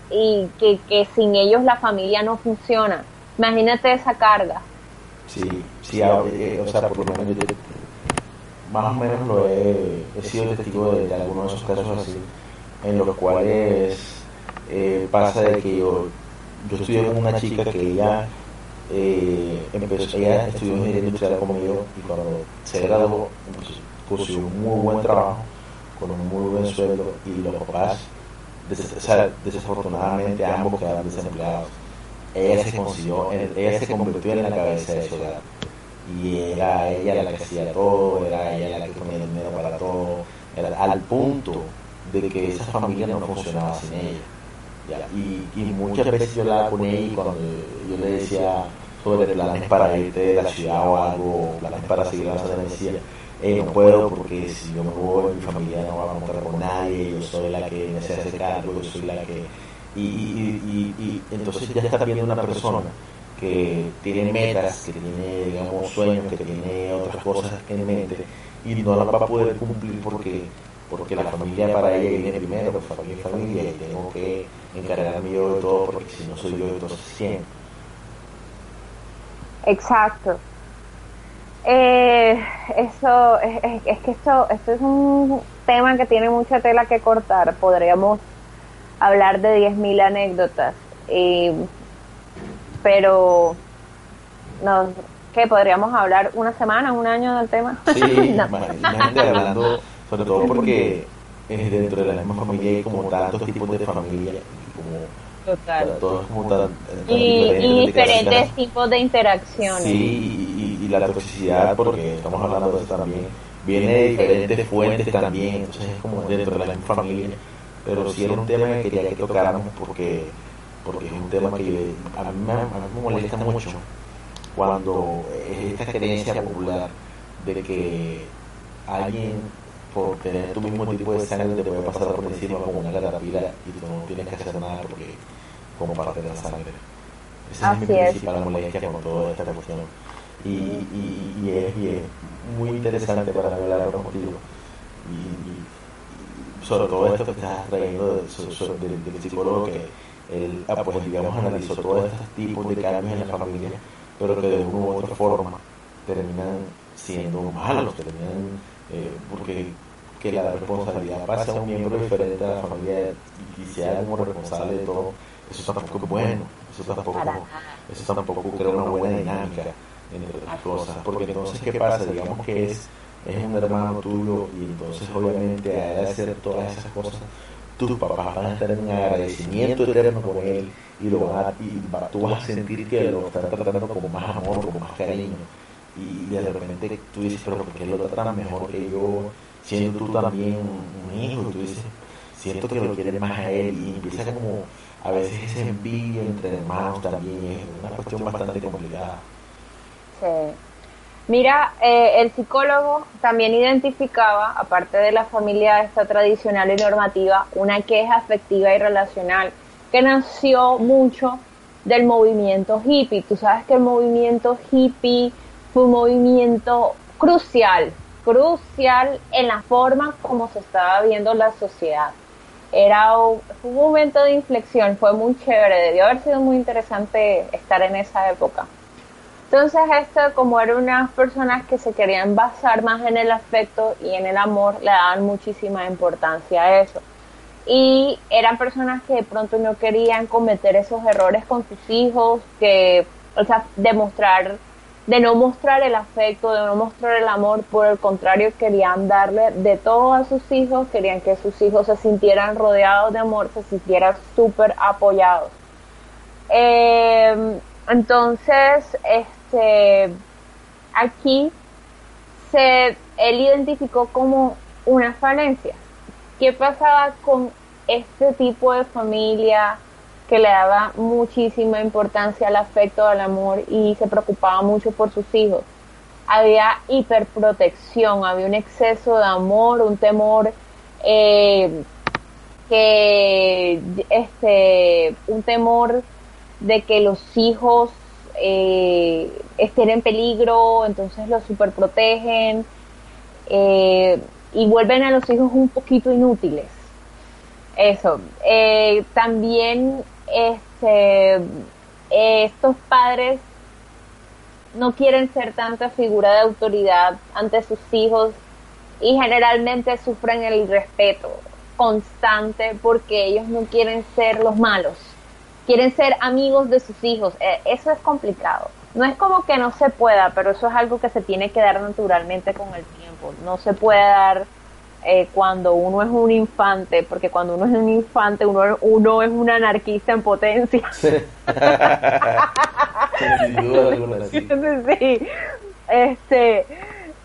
Speaker 1: y que, sin ellos la familia no funciona. Imagínate esa carga.
Speaker 2: Sí, sí, eh, o sea, por lo menos yo, más o menos lo he, sido testigo de, algunos de esos casos así, en los cuales eh, pasa de que yo yo estudié con una chica que ella eh, empezó, ella estudió ingeniería industrial conmigo y cuando se graduó pues, consiguió un muy buen trabajo con un muy buen sueldo y los papás desafortunadamente ambos quedaron desempleados ella se consiguió ella se convirtió en la cabeza de su hogar y era ella la que hacía todo era ella la que ponía el dinero para todo era al punto de que esa familia no funcionaba sin ella. Y, muchas veces yo hablaba con ella y cuando yo le decía sobre planes para irte de la ciudad o algo, planes para seguir avanzando, me decía, eh, no puedo porque si yo me voy, mi familia no va a contar con nadie, yo soy la que me hace cargo, yo soy la que... Y, y, y, entonces ya está viendo una persona que tiene metas, que tiene, digamos, sueños, que tiene otras cosas en mente y no las va a poder cumplir porque porque la familia para ella viene primero, pues familia y familia, y tengo que encargarme yo de todo, porque si no soy yo, entonces ¿quién?
Speaker 1: Exacto. Eh, eso es, es, que esto, esto es un tema que tiene mucha tela que cortar. Podríamos hablar de 10.000 anécdotas, pero no, ¿qué? ¿Podríamos hablar una semana, un año del tema?
Speaker 2: Sí, <laughs> hablando sobre todo porque dentro de la misma familia hay como tantos tipos de familia como
Speaker 1: Total.
Speaker 2: Todos como
Speaker 1: tan, y, diferentes tipos de interacciones.
Speaker 2: Sí, y, la toxicidad, porque estamos hablando de eso también, viene de diferentes fuentes también, entonces es como dentro de la misma familia. Pero sí era un tema que quería que tocáramos porque, porque es un tema que a mí, me, a mí me molesta mucho cuando es esta creencia popular de que alguien por tener tu mismo tipo de sangre te puede pasar por encima como una caterpillar y tú no tienes que hacer nada porque como parte de la sangre. Esa es mi principal molestia con toda esta cuestión. Y, y, y, es, y, es, muy interesante para hablar contigo. Y, sobre todo esto que estás trayendo del, psicólogo que él, ah, pues digamos, analizó todos estos tipos de cambios en la familia, pero que de una u otra forma terminan siendo malos, terminan eh, porque que la responsabilidad pase a un miembro diferente de la familia y sea como responsable de todo, eso tampoco es bueno, eso tampoco, eso tampoco crea una buena dinámica entre las cosas, porque entonces ¿qué pasa? Digamos que es, es un hermano tuyo y entonces obviamente al hacer todas esas cosas, tus papás van a estar en un agradecimiento eterno con él y, lo van a, y tú vas a sentir que lo están tratando con más amor, con más cariño y de repente tú dices, pero ¿por qué lo tratan mejor que yo? Siendo tú también un hijo, tú dices, siento que lo quieres más a él y empieza como a veces ese envidia entre hermanos también es una cuestión bastante complicada.
Speaker 1: Sí. Mira, eh, el psicólogo también identificaba, aparte de la familia esta tradicional y normativa, una queja afectiva y relacional que nació mucho del movimiento hippie. Tú sabes que el movimiento hippie fue un movimiento crucial crucial en la forma como se estaba viendo la sociedad. Era un, un momento de inflexión, fue muy chévere, debió haber sido muy interesante estar en esa época. Entonces esto, como eran unas personas que se querían basar más en el afecto y en el amor, le daban muchísima importancia a eso. Y eran personas que de pronto no querían cometer esos errores con sus hijos, que, o sea, demostrar de no mostrar el afecto, de no mostrar el amor, por el contrario querían darle de todo a sus hijos, querían que sus hijos se sintieran rodeados de amor, se sintieran súper apoyados. Em, entonces, este, aquí se, él identificó como una falencia. ¿Qué pasaba con este tipo de familia? Que le daba muchísima importancia al afecto, al amor y se preocupaba mucho por sus hijos. Había hiperprotección, había un exceso de amor, un temor eh, que este un temor de que los hijos eh, estén en peligro, entonces los superprotegen eh, y vuelven a los hijos un poquito inútiles. Eso. Eh, también este, estos padres no quieren ser tanta figura de autoridad ante sus hijos y generalmente sufren el respeto constante porque ellos no quieren ser los malos, quieren ser amigos de sus hijos. Eh, eso es complicado. No es como que no se pueda, pero eso es algo que se tiene que dar naturalmente con el tiempo. No se puede dar eh, cuando uno es un infante, porque cuando uno es un infante, uno, uno es un anarquista en potencia. <laughs> Sí. sí. Este,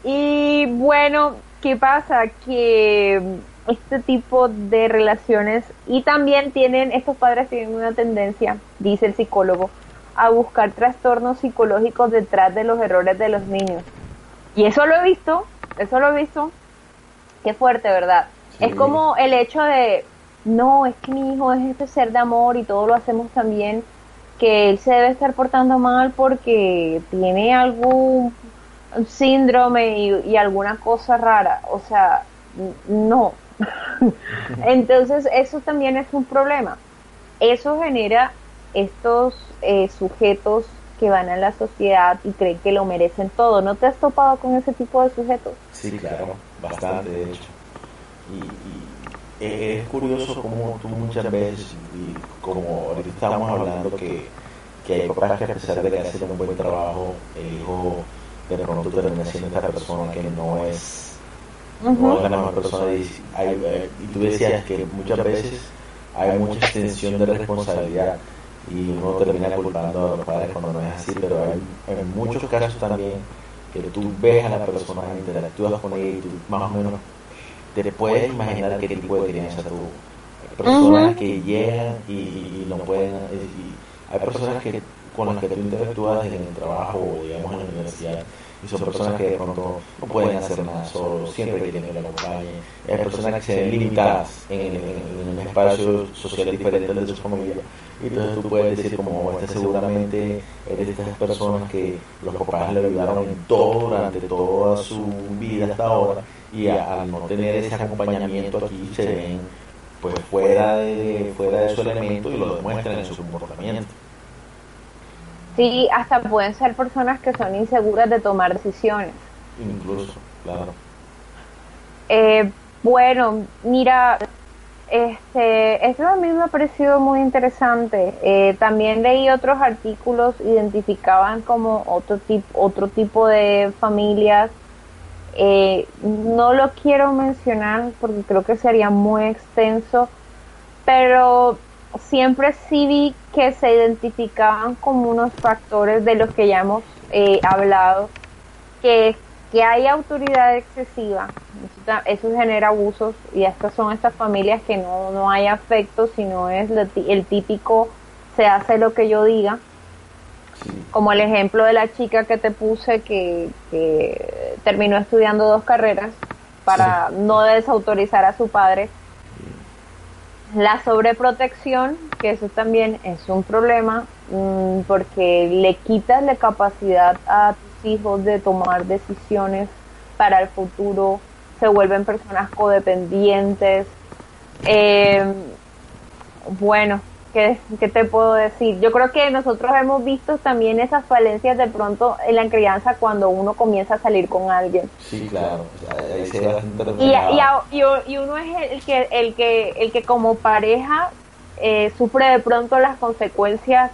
Speaker 1: y bueno, ¿qué pasa? Que este tipo de relaciones y también tienen, estos padres tienen una tendencia, dice el psicólogo, a buscar trastornos psicológicos detrás de los errores de los niños. Y eso lo he visto, eso lo he visto. Qué fuerte, ¿verdad? Es como el hecho de, no, es que mi hijo es este ser de amor y todo lo hacemos también, que él se debe estar portando mal porque tiene algún síndrome y, y alguna cosa rara. O sea, no. <laughs> Entonces, eso también es un problema. Eso genera estos eh, sujetos que van a la sociedad y creen que lo merecen todo. ¿No te has topado con ese tipo de sujetos?
Speaker 2: Sí, claro, bastante de hecho. Y, es curioso como tú muchas veces, y como ahorita estamos hablando que, que hay papás que a pesar de que hacen un buen trabajo, el hijo de pronto termina siendo esta persona que no es, no es la mejor persona. Y, eh, y tú decías que muchas veces hay mucha extensión de responsabilidad y uno termina culpando a los padres cuando no es así, pero hay en muchos casos también que tú ves a la persona, interactúas con ella y tú más o menos te puedes imaginar qué tipo de crianza tú. Personas que llegan y, no pueden. hay personas que con las que tú interactúas en el trabajo o digamos en la universidad y son personas que de pronto no pueden hacer nada solos, siempre quieren que la acompañen. Hay personas que se ven limitadas en, en, un espacio social diferente de su familia. Y entonces tú puedes decir como, este seguramente eres de estas personas que los papás le ayudaron en todo durante toda su vida hasta ahora y al no tener ese acompañamiento aquí se ven pues fuera de, fuera de su elemento y lo demuestran en su comportamiento.
Speaker 1: Sí, hasta pueden ser personas que son inseguras de tomar decisiones.
Speaker 2: Incluso, claro.
Speaker 1: Eh, bueno, mira, este, esto a mí me ha parecido muy interesante. Eh, también leí otros artículos, identificaban como otro tipo, otro tipo de familias. Eh, no lo quiero mencionar porque creo que sería muy extenso, pero siempre sí vi que se identificaban como unos factores de los que ya hemos eh, hablado, que, que hay autoridad excesiva, eso, genera abusos y estas son estas familias que no, no hay afecto, sino es el típico se hace lo que yo diga, como el ejemplo de la chica que te puse que, que terminó estudiando dos carreras para no desautorizar a su padre la sobreprotección, que eso también es un problema, mm, porque le quitas la capacidad a tus hijos de tomar decisiones para el futuro, se vuelven personas codependientes. Eh, bueno, ¿Qué, te puedo decir? Yo creo que nosotros hemos visto también esas falencias de pronto en la crianza cuando uno comienza a salir con alguien.
Speaker 2: Sí, claro. Ahí se
Speaker 1: y, y, y, uno es el que, el que, el que como pareja eh, sufre de pronto las consecuencias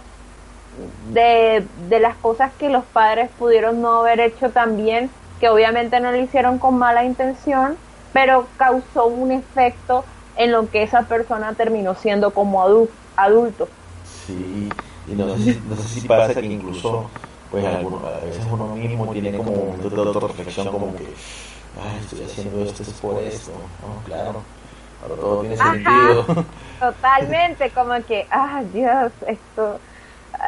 Speaker 1: de, de las cosas que los padres pudieron no haber hecho también, que obviamente no lo hicieron con mala intención, pero causó un efecto en lo que esa persona terminó siendo como adulto adulto.
Speaker 2: Sí, y no sé, si, no sé si pasa que incluso, pues algunos, a veces uno mismo tiene como momentos de autorreflexión como que, ay, estoy haciendo esto es por esto, ¿no? Claro, ahora todo tiene sentido.
Speaker 1: Totalmente, <laughs> como que, ah, Dios, esto...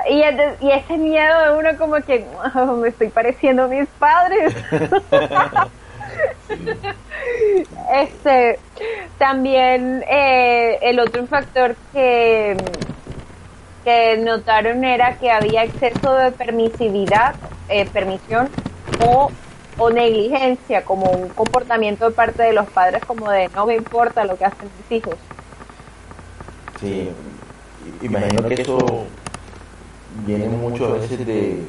Speaker 1: Y, y ese miedo de uno como que oh, me estoy pareciendo a mis padres. <laughs> Este, también eh, el otro factor que, que notaron era que había exceso de permisividad, eh, permisión o, o negligencia, como un comportamiento de parte de los padres como de no me importa lo que hacen mis hijos.
Speaker 2: Sí, imagino que eso viene mucho a veces de...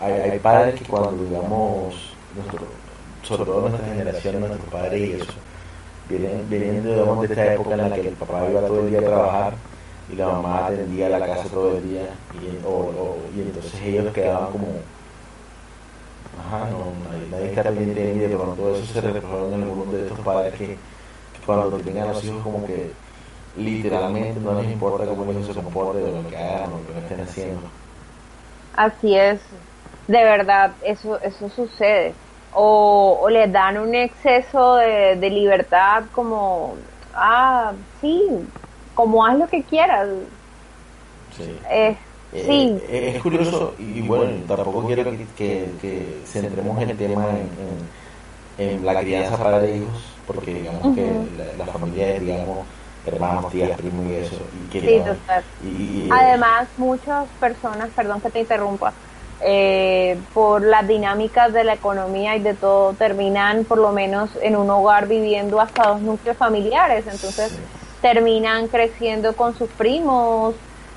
Speaker 2: Hay, hay padres que cuando, digamos, nosotros sobre todo nuestra generación, nuestros padres y eso, vienen, vienen de esta época en la que el papá iba todo el día a trabajar y la mamá atendía la casa todo el día y, entonces ellos quedaban como ajá, no, nadie, está pendiente de mí, de pronto eso se reflejó en algunos de estos padres que, cuando tengan a los hijos como que literalmente no les importa cómo ellos se comporten o lo que hagan o lo que estén haciendo.
Speaker 1: Así es, de verdad, eso, eso sucede. O, o les dan un exceso de, de libertad como, ah, sí, como haz lo que quieras.
Speaker 2: Sí.
Speaker 1: Eh,
Speaker 2: Eh,
Speaker 1: sí,
Speaker 2: eh, es curioso y bueno, tampoco quiero que, que, que centremos el tema en, en, en la crianza para hijos, porque digamos que la, la familia es, digamos, hermanos, tías, primos y eso. Y que,
Speaker 1: sí,
Speaker 2: digamos, y- y,
Speaker 1: Además, muchas personas, perdón que te interrumpa, eh, por las dinámicas de la economía y de todo, terminan por lo menos en un hogar viviendo hasta dos núcleos familiares. Entonces,
Speaker 2: Sí.
Speaker 1: terminan creciendo con sus primos,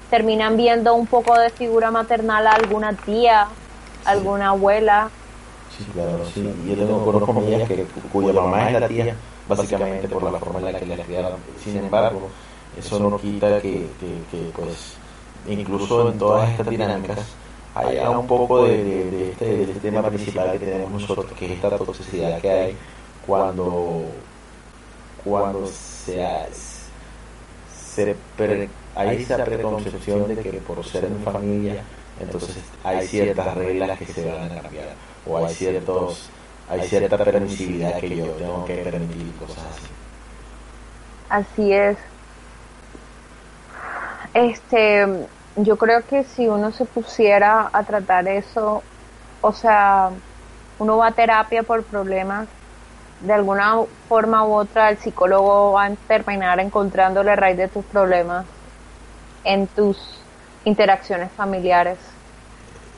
Speaker 1: terminan viendo un poco de figura maternal a alguna tía, alguna abuela.
Speaker 2: Sí, claro, sí. Yo tengo conozco amigas que, cuya mamá es la tía, básicamente por la forma en la que la criaron. Sin embargo, eso no quita que, que, que, pues, incluso en todas estas dinámicas, haya un poco de, de- de este, de este tema principal que tenemos nosotros, que es esta toxicidad que hay cuando, cuando se, se pre- hay esa preconcepción de que por ser en familia, entonces hay ciertas reglas que se van a cambiar, o hay ciertos hay cierta permisividad que yo tengo que permitir, cosas así.
Speaker 1: Así es. Este, yo creo que si uno se pusiera a tratar eso, o sea, uno va a terapia por problemas, de alguna forma u otra el psicólogo va a terminar encontrando la raíz de tus problemas en tus interacciones familiares.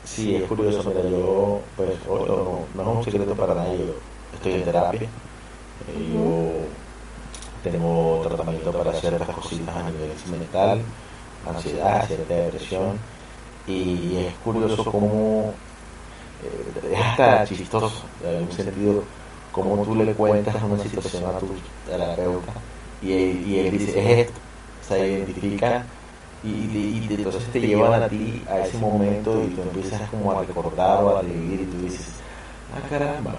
Speaker 2: Sí, es curioso, mira, yo, pues, no, es un secreto para nadie, estoy en terapia, eh, yo tengo tratamiento para ciertas cositas a nivel mental, ansiedad, cierta depresión, y es curioso cómo, eh, es hasta chistoso, en algún sentido, cómo tú le cuentas una situación a tu terapeuta, y él, dice, es esto, se identifica y entonces te llevan a ti a ese momento y tú empiezas como a recordar o a revivir y tú dices, ah caramba,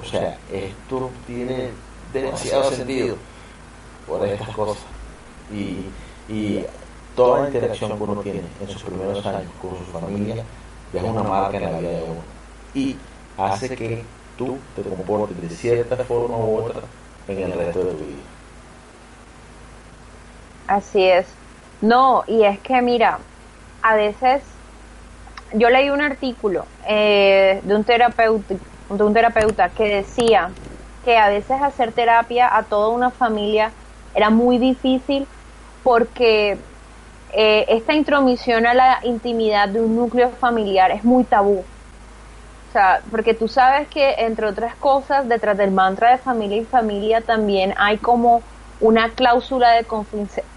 Speaker 2: o sea, esto tiene demasiado sentido por estas cosas y, y toda la interacción que uno tiene en sus primeros años con su familia deja una marca en la vida de uno y hace que tú te comportes de cierta forma u otra en el resto de tu vida.
Speaker 1: Así es. No, y es que mira, a veces yo leí un artículo eh, de un terapeuta, de un terapeuta que decía que a veces hacer terapia a toda una familia era muy difícil porque eh, esta intromisión a la intimidad de un núcleo familiar es muy tabú. O sea, porque tú sabes que, entre otras cosas, detrás del mantra de familia y familia también hay como una cláusula de confidencialidad.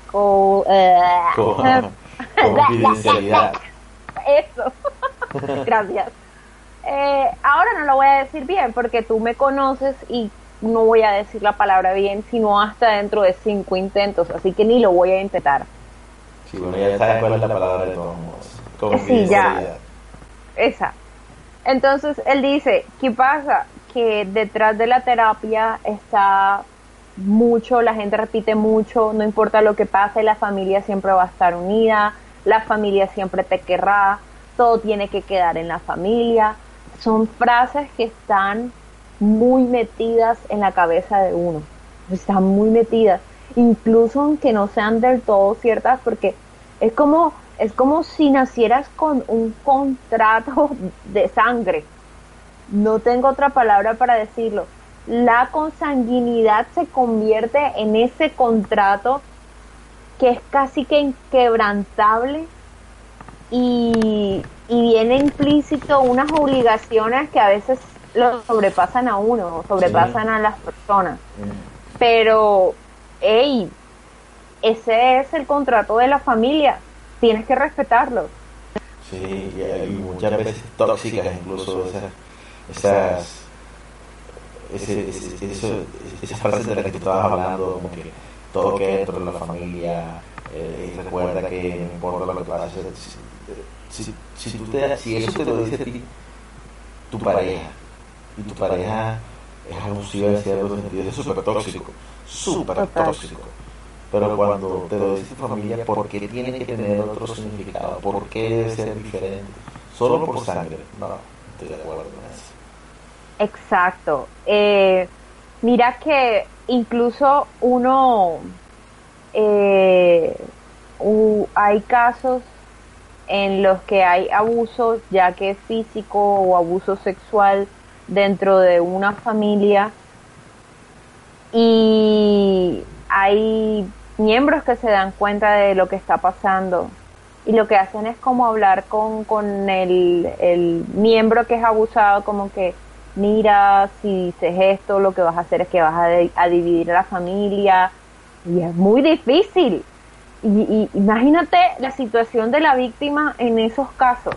Speaker 2: Con- <laughs> confidencialidad.
Speaker 1: Eso. <laughs> Gracias. Eh, ahora no lo voy a decir bien porque tú me conoces y no voy a decir la palabra bien sino hasta dentro de cinco intentos, así que ni lo voy a intentar.
Speaker 2: Sí, bueno, ya sabes cuál es la palabra de todos modos.
Speaker 1: Sí, ya. Esa. Entonces él dice, ¿qué pasa? Que detrás de la terapia está mucho, la gente repite mucho, no importa lo que pase, la familia siempre va a estar unida, la familia siempre te querrá, todo tiene que quedar en la familia. Son frases que están muy metidas en la cabeza de uno, están muy metidas, incluso aunque no sean del todo ciertas, porque es como es como si nacieras con un contrato <laughs> de sangre. No tengo otra palabra para decirlo. La consanguinidad se convierte en ese contrato que es casi que inquebrantable y, y viene implícito unas obligaciones que a veces lo sobrepasan a uno, sobrepasan a las personas. Pero, hey, ese es el contrato de la familia, tienes que respetarlo.
Speaker 2: Sí, y muchas veces tóxicas incluso esas, esas, ese, ese- eso- esas frases de las que tú estabas hablando, como que todo queda dentro de la familia, eh, recuerda que no importa lo que pase, si, si, si tú te, si eso te lo dice a ti, tu pareja, y tu pareja es abusiva en cierto sentido, es súper tóxico, súper tóxico. Pero cuando te lo dice tu familia, ¿por qué tiene que tener otro significado? ¿Por qué debe ser diferente? Solo por sangre. No, estoy de acuerdo con eso.
Speaker 1: Exacto. Eh, mira que incluso uno, eh, hay casos en los que hay abuso, ya que es físico o abuso sexual dentro de una familia y hay miembros que se dan cuenta de lo que está pasando. Y lo que hacen es como hablar con, con el, el miembro que es abusado como que mira si dices esto lo que vas a hacer es que vas a, a dividir la familia y es muy difícil. Y, imagínate la situación de la víctima en esos casos.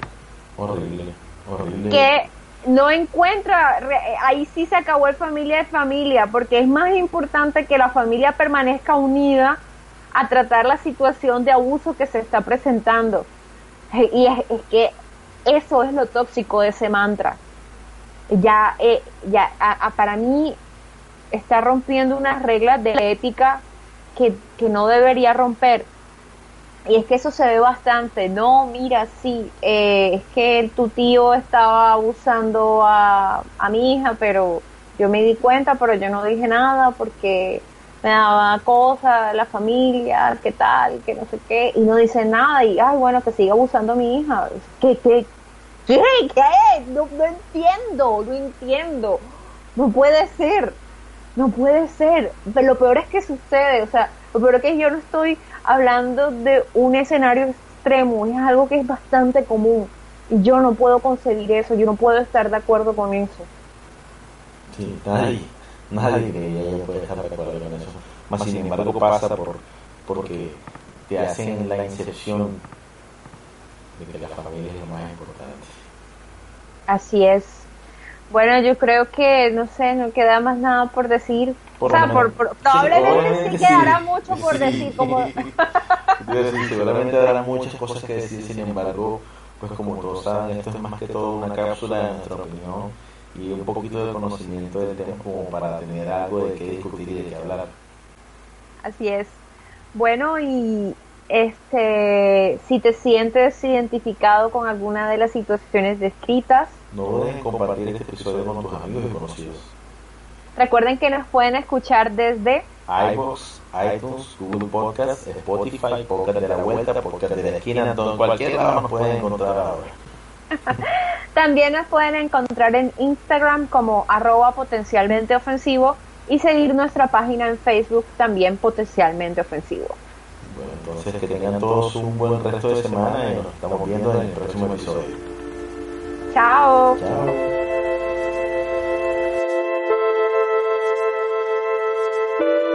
Speaker 2: Horrible horrible.
Speaker 1: Que no encuentra, ahí sí se acabó el familia de familia, porque es más importante que la familia permanezca unida a tratar la situación de abuso que se está presentando. Y es, que eso es lo tóxico de ese mantra. Ya, eh, ya para mí está rompiendo unas reglas de ética que, que no debería romper y es que eso se ve bastante, no, mira, sí, eh, es que tu tío estaba abusando a, a mi hija, pero yo me di cuenta, pero yo no dije nada porque me daba cosas, la familia, qué tal, que no sé qué, y no dice nada, y ay, bueno, que siga abusando a mi hija. ¿Qué, qué, qué, qué? No, no entiendo, no entiendo. No puede ser, no puede ser. Pero lo peor es que sucede, o sea, lo peor es que yo no estoy hablando de un escenario extremo, es algo que es bastante común. Y yo no puedo concebir eso, yo no puedo estar de acuerdo con eso.
Speaker 2: Sí, nadie, nadie puede estar de acuerdo con eso. Más sin embargo pasa por porque te hacen la inserción de que la familia es lo más importante.
Speaker 1: Así es. Bueno, yo creo que, no sé, no queda más nada por decir o sea, por, probablemente sí, quedará mucho por decir, como...
Speaker 2: seguramente dará muchas cosas que decir, sin embargo, pues como todos saben, esto es más que todo una cápsula de nuestra opinión y un poquito de conocimiento del tema como para tener algo de qué discutir y de qué hablar.
Speaker 1: Así es. Bueno, y este, si te sientes identificado con alguna de las situaciones descritas,
Speaker 2: no dudes compartir este episodio con tus amigos y conocidos.
Speaker 1: Recuerden que nos pueden escuchar desde
Speaker 2: iVoox, iTunes, Google Podcast, Spotify, Podcast de la Vuelta, Podcast de la Esquina, donde cualquier lado nos pueden encontrar ahora. <laughs>
Speaker 1: También nos pueden encontrar en Instagram como arroba potencialmente ofensivo y seguir nuestra página en Facebook también potencialmente ofensivo.
Speaker 2: Bueno, entonces que tengan todos un buen resto de semana y nos estamos viendo en el próximo episodio.
Speaker 1: Chao.
Speaker 2: Chao. Thank you.